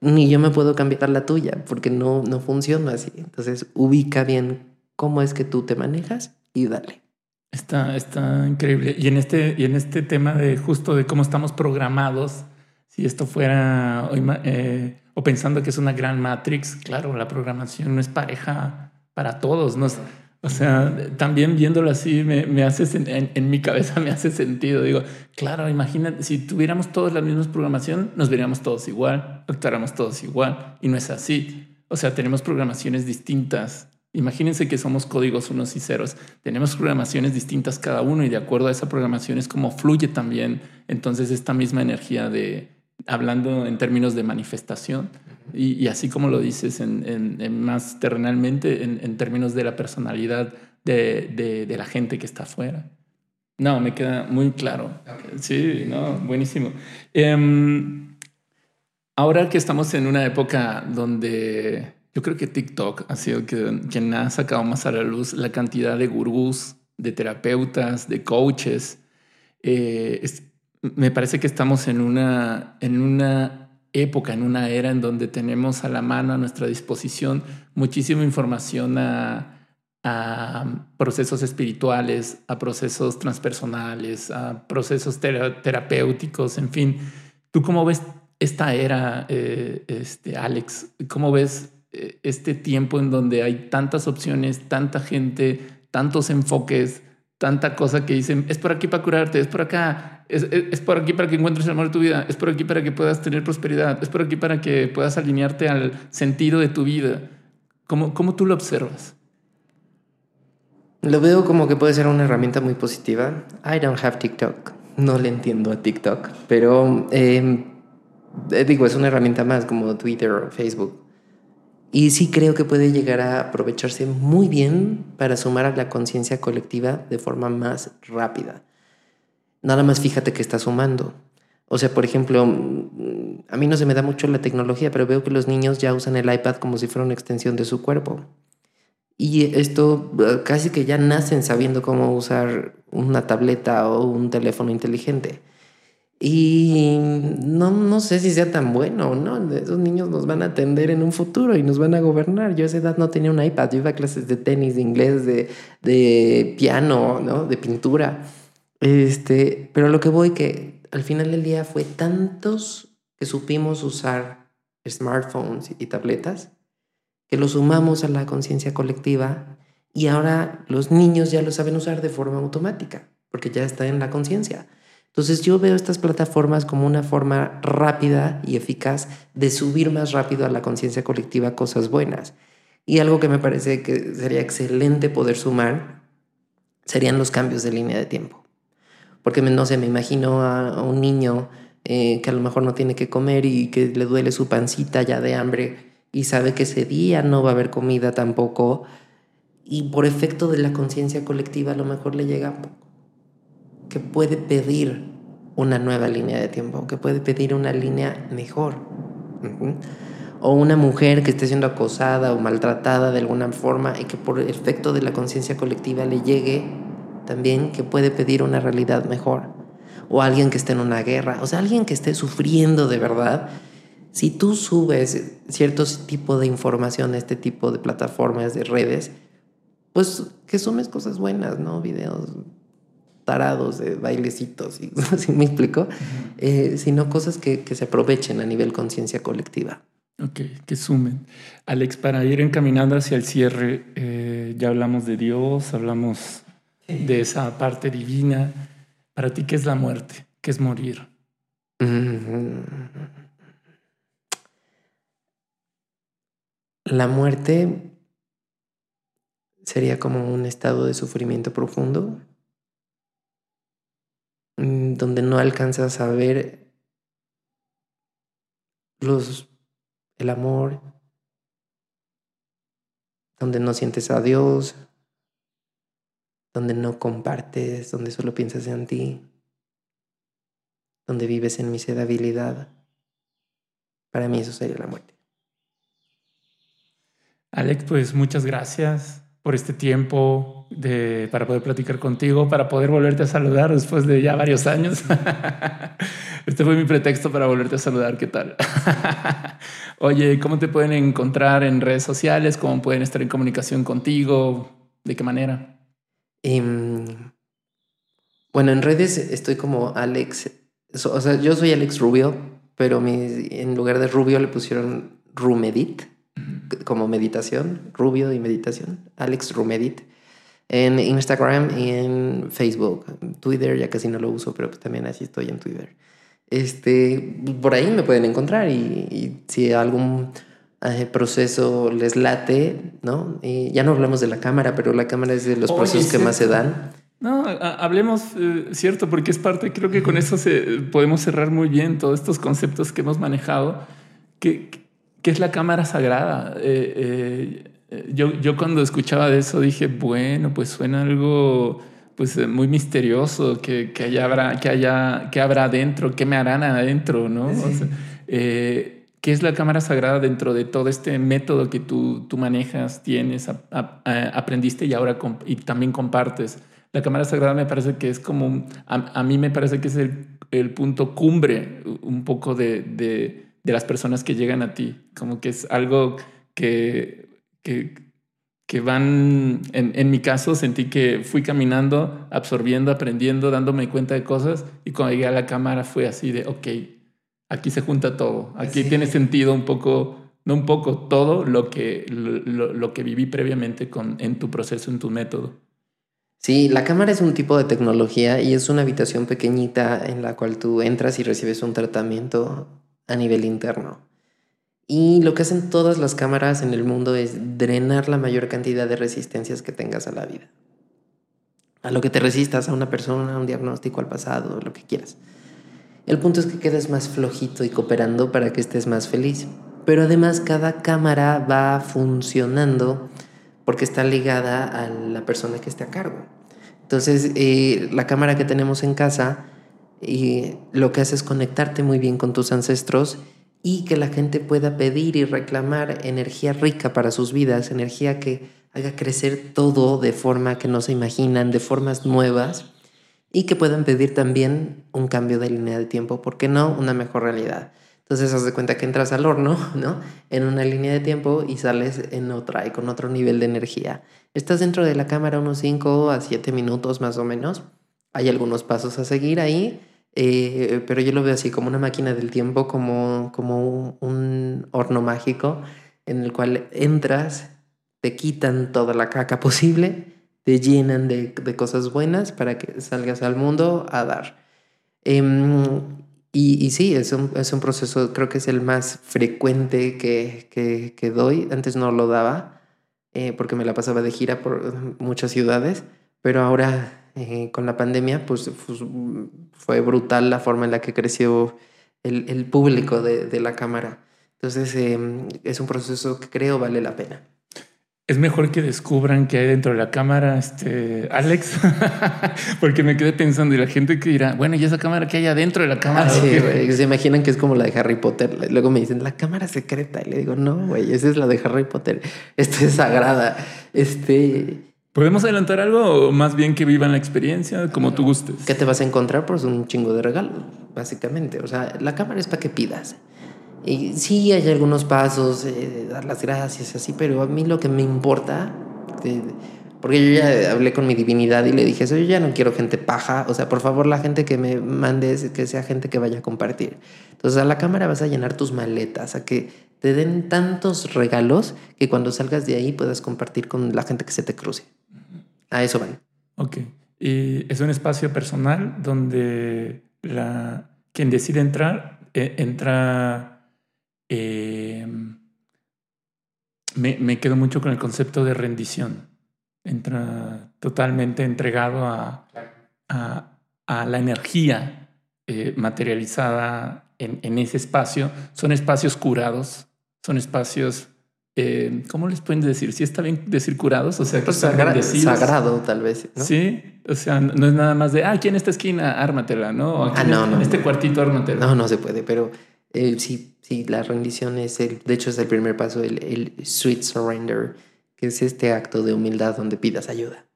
Ni yo me puedo cambiar la tuya, porque no, no funciona así. Entonces, ubica bien cómo es que tú te manejas y dale. Está, está increíble. Y en este, y en este tema de justo de cómo estamos programados, si esto fuera, eh, o pensando que es una gran matrix, claro, la programación no es pareja para todos. No es, o sea, también viéndolo así, me, me hace, en, en, mi cabeza me hace sentido. Digo, claro, imagínate, si tuviéramos todos la misma programación, nos veríamos todos igual, actuáramos todos igual, y no es así. O sea, tenemos programaciones distintas. Imagínense que somos códigos unos y ceros. Tenemos programaciones distintas cada uno y de acuerdo a esa programación es como fluye también entonces esta misma energía de, hablando en términos de manifestación. Y, así como lo dices en, más terrenalmente, en, términos de la personalidad de, la gente que está afuera. No, me queda muy claro. Sí, no, buenísimo. Em, ahora que estamos en una época donde yo creo que TikTok ha sido quien ha sacado más a la luz la cantidad de gurús, de terapeutas, de coaches. Eh, me parece que estamos en una, en una época, en una era en donde tenemos a la mano, a nuestra disposición, muchísima información a, procesos espirituales, a procesos transpersonales, a procesos terapéuticos, en fin. ¿Tú cómo ves esta era, eh, este, Alex? ¿Cómo ves eh, este tiempo en donde hay tantas opciones, tanta gente, tantos enfoques? Tanta cosa que dicen, es por aquí para curarte, es por acá, es, es, por aquí para que encuentres el amor de tu vida, es por aquí para que puedas tener prosperidad, es por aquí para que puedas alinearte al sentido de tu vida. ¿Cómo, ¿Cómo tú lo observas? Lo veo como que puede ser una herramienta muy positiva. I don't have TikTok. No le entiendo a TikTok, pero em, eh, digo, es una herramienta más como Twitter o Facebook. Y sí creo que puede llegar a aprovecharse muy bien para sumar a la conciencia colectiva de forma más rápida. Nada más fíjate que está sumando. O sea, por ejemplo, mm, a mí no se me da mucho la tecnología, pero veo que los niños ya usan el iPad como si fuera una extensión de su cuerpo. Y esto eh, casi que ya nacen sabiendo cómo usar una tableta o un teléfono inteligente. Y no, no sé si sea tan bueno, ¿no? Esos niños nos van a atender en un futuro y nos van a gobernar. Yo a esa edad no tenía un iPad, yo iba a clases de tenis, de inglés, de, de piano, ¿no? De pintura. Este, pero lo que voy que al final del día fue tantos que supimos usar smartphones y tabletas que lo sumamos a la conciencia colectiva y ahora los niños ya lo saben usar de forma automática, porque ya está en la conciencia. Entonces yo veo estas plataformas como una forma rápida y eficaz de subir más rápido a la conciencia colectiva cosas buenas. Y algo que me parece que sería excelente poder sumar serían los cambios de línea de tiempo. Porque no sé, me imagino a, un niño eh, que a lo mejor no tiene que comer y que le duele su pancita ya de hambre y sabe que ese día no va a haber comida tampoco y por efecto de la conciencia colectiva a lo mejor le llega que puede pedir una nueva línea de tiempo, que puede pedir una línea mejor. O una mujer que esté siendo acosada o maltratada de alguna forma y que por efecto de la conciencia colectiva le llegue también que puede pedir una realidad mejor. O alguien que esté en una guerra, o sea, alguien que esté sufriendo de verdad si tú subes cierto tipo de información a este tipo de plataformas, de redes, pues que sumes cosas buenas, ¿no? Videos tarados de bailecitos, y, ¿sí me explico? Eh, sino cosas que, se aprovechen a nivel conciencia colectiva. Ok, que sumen. Alex, para ir encaminando hacia el cierre, eh, ya hablamos de Dios, hablamos de esa parte divina. Para ti, ¿qué es la muerte? ¿Qué es morir? La muerte sería como un estado de sufrimiento profundo, donde no alcanzas a ver los, el amor, donde no sientes a Dios, donde no compartes, donde solo piensas en ti, donde vives en miserabilidad. Para mí eso sería la muerte. Alex, pues muchas gracias por este tiempo de, para poder platicar contigo, para poder volverte a saludar después de ya varios años. Este fue mi pretexto para volverte a saludar. ¿Qué tal? Oye, ¿cómo te pueden encontrar en redes sociales? ¿Cómo pueden estar en comunicación contigo? ¿De qué manera? Em, bueno, en redes estoy como Alex. O sea, yo soy Alex Rubio, pero en lugar de Rubio le pusieron Rumedit como meditación, Rubio y meditación, Alex Rumedit, en Instagram y en Facebook. Twitter ya casi no lo uso, pero pues también así estoy en Twitter. Este, por ahí me pueden encontrar y, si algún eh, proceso les late, ¿no? Y ya no hablamos de la cámara, pero la cámara es de los procesos que más se dan. No, hablemos, eh, cierto, porque es parte, creo que con eso se, podemos cerrar muy bien todos estos conceptos que hemos manejado, que, ¿Qué es la cámara sagrada? Eh, eh, yo, yo cuando escuchaba de eso dije, bueno, pues suena algo pues eh, muy misterioso, que, que haya habrá, que haya, que habrá adentro, qué me harán adentro, ¿no? ¿Qué es la cámara sagrada dentro de todo este método que tú, tú manejas, tienes, aprendiste y ahora y también compartes? La cámara sagrada me parece que es como, a, mí me parece que es el, el punto cumbre un poco de, de de las personas que llegan a ti. Como que es algo que, que, van, en, en, mi caso sentí que fui caminando, absorbiendo, aprendiendo, dándome cuenta de cosas y cuando llegué a la cámara fue así de, ok, aquí se junta todo, aquí tiene sentido un poco, no un poco, todo lo que, lo, lo que viví previamente con, en tu proceso, en tu método. Sí, la cámara es un tipo de tecnología y es una habitación pequeñita en la cual tú entras y recibes un tratamiento a nivel interno. Y lo que hacen todas las cámaras en el mundo es drenar la mayor cantidad de resistencias que tengas a la vida. A lo que te resistas, a una persona, a un diagnóstico, al pasado, lo que quieras. El punto es que quedes más flojito y cooperando para que estés más feliz. Pero además cada cámara va funcionando porque está ligada a la persona que esté a cargo. Entonces, eh, la cámara que tenemos en casa y lo que hace es conectarte muy bien con tus ancestros y que la gente pueda pedir y reclamar energía rica para sus vidas, energía que haga crecer todo de forma que no se imaginan, de formas nuevas y que puedan pedir también un cambio de línea de tiempo, ¿por qué no? Una mejor realidad. Entonces, haz de cuenta que entras al horno, ¿no? En una línea de tiempo y sales en otra y con otro nivel de energía. Estás dentro de la cámara unos 5 a 7 minutos más o menos. Hay algunos pasos a seguir ahí eh, pero yo lo veo así como una máquina del tiempo, como, como un, horno mágico en el cual entras, te quitan toda la caca posible, te llenan de, de cosas buenas para que salgas al mundo a dar. Em, y, sí, es un, es un, proceso, creo que es el más frecuente que, que, que doy. Antes no lo daba eh, porque me la pasaba de gira por muchas ciudades, pero ahora eh, con la pandemia, pues, pues, fue brutal la forma en la que creció el, el público de, de, la cámara. Entonces eh, es un proceso que creo vale la pena. Es mejor que descubran qué hay dentro de la cámara, este, Alex, porque me quedé pensando y la gente que dirá, bueno, ¿y esa cámara que hay adentro de la cámara? Ah, sí, se imaginan que es como la de Harry Potter. Luego me dicen, la cámara secreta. Y le digo, no, güey, esa es la de Harry Potter. Esta es sagrada. Este, ¿Podemos adelantar algo o más bien que vivan la experiencia como tú gustes? ¿Qué te vas a encontrar? Pues un chingo de regalos, básicamente. O sea, la cámara es para que pidas. Y sí hay algunos pasos, eh, dar las gracias, así, pero a mí lo que me importa, porque yo ya hablé con mi divinidad y le dije, eso yo ya no quiero gente paja, o sea, por favor la gente que me mandes, que sea gente que vaya a compartir. Entonces a la cámara vas a llenar tus maletas, a que te den tantos regalos que cuando salgas de ahí puedas compartir con la gente que se te cruce. A eso van. Ok. Y es un espacio personal donde la, quien decide entrar, eh, entra... Eh, me, me, quedo mucho con el concepto de rendición. Entra totalmente entregado a, a, a la energía eh, materializada en, en, ese espacio. Son espacios curados, son espacios eh, ¿cómo les pueden decir? Si está bien decir curados, o sea, que pues sagrado tal vez. ¿no? Sí, o sea, no es nada más de, ah, aquí en esta esquina, ármatela, ¿no? ah, no, en, no. En este cuartito, ármatela. No, no se puede, pero eh, sí, sí, la rendición es el, de hecho es el primer paso, el, el sweet surrender, que es este acto de humildad donde pidas ayuda.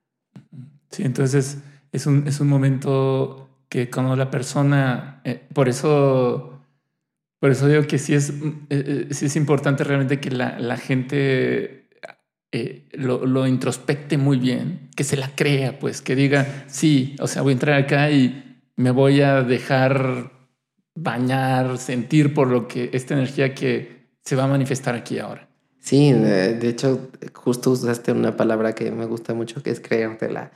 Sí, entonces es un, es un momento que cuando la persona, eh, por eso por eso digo que sí es, eh, eh, sí es importante realmente que la, la gente eh, lo, lo, introspecte muy bien, que se la crea, pues, que diga, sí, o sea, voy a entrar acá y me voy a dejar bañar, sentir por lo que esta energía que se va a manifestar aquí ahora. Sí, de hecho, justo usaste una palabra que me gusta mucho, que es creértela.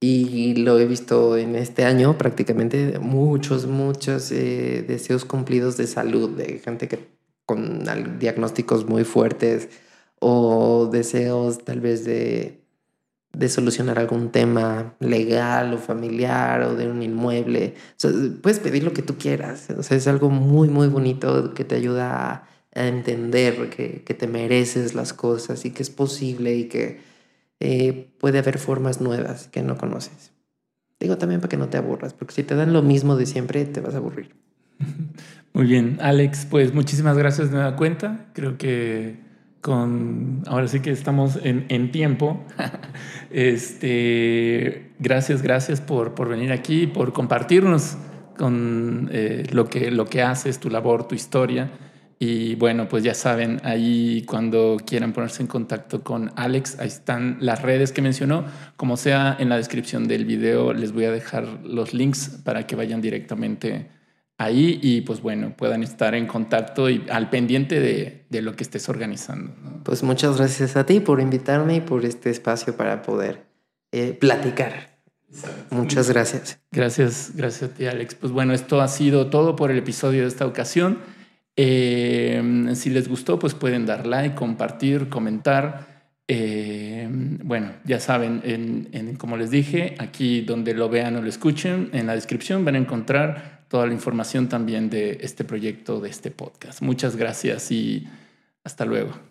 Y lo he visto en este año prácticamente muchos, muchos eh, deseos cumplidos de salud, de gente que con diagnósticos muy fuertes o deseos tal vez de, de solucionar algún tema legal o familiar o de un inmueble. puedes pedir lo que tú quieras. O sea, es algo muy, muy bonito que te ayuda a, entender que, que te mereces las cosas y que es posible y que eh, puede haber formas nuevas que no conoces. Digo también para que no te aburras, porque si te dan lo mismo de siempre, te vas a aburrir. Muy bien, Alex, pues muchísimas gracias de nueva cuenta. Creo que con ahora sí que estamos en, en tiempo. este, gracias, gracias por, por venir aquí, por compartirnos con eh, lo, que, lo que haces, tu labor, tu historia. Y bueno, pues ya saben, ahí cuando quieran ponerse en contacto con Alex, ahí están las redes que mencionó. Como sea, en la descripción del video les voy a dejar los links para que vayan directamente ahí y pues bueno, puedan estar en contacto y al pendiente de, de lo que estés organizando. Pues muchas gracias a ti por invitarme y por este espacio para poder eh, platicar. Muchas gracias. Gracias, gracias a ti Alex. Pues bueno, esto ha sido todo por el episodio de esta ocasión. Eh, si les gustó, pues pueden dar like, compartir, comentar. Eh, bueno, ya saben, en, como les dije, aquí donde lo vean o lo escuchen, en la descripción van a encontrar toda la información también de este proyecto, de este podcast. Muchas gracias y hasta luego.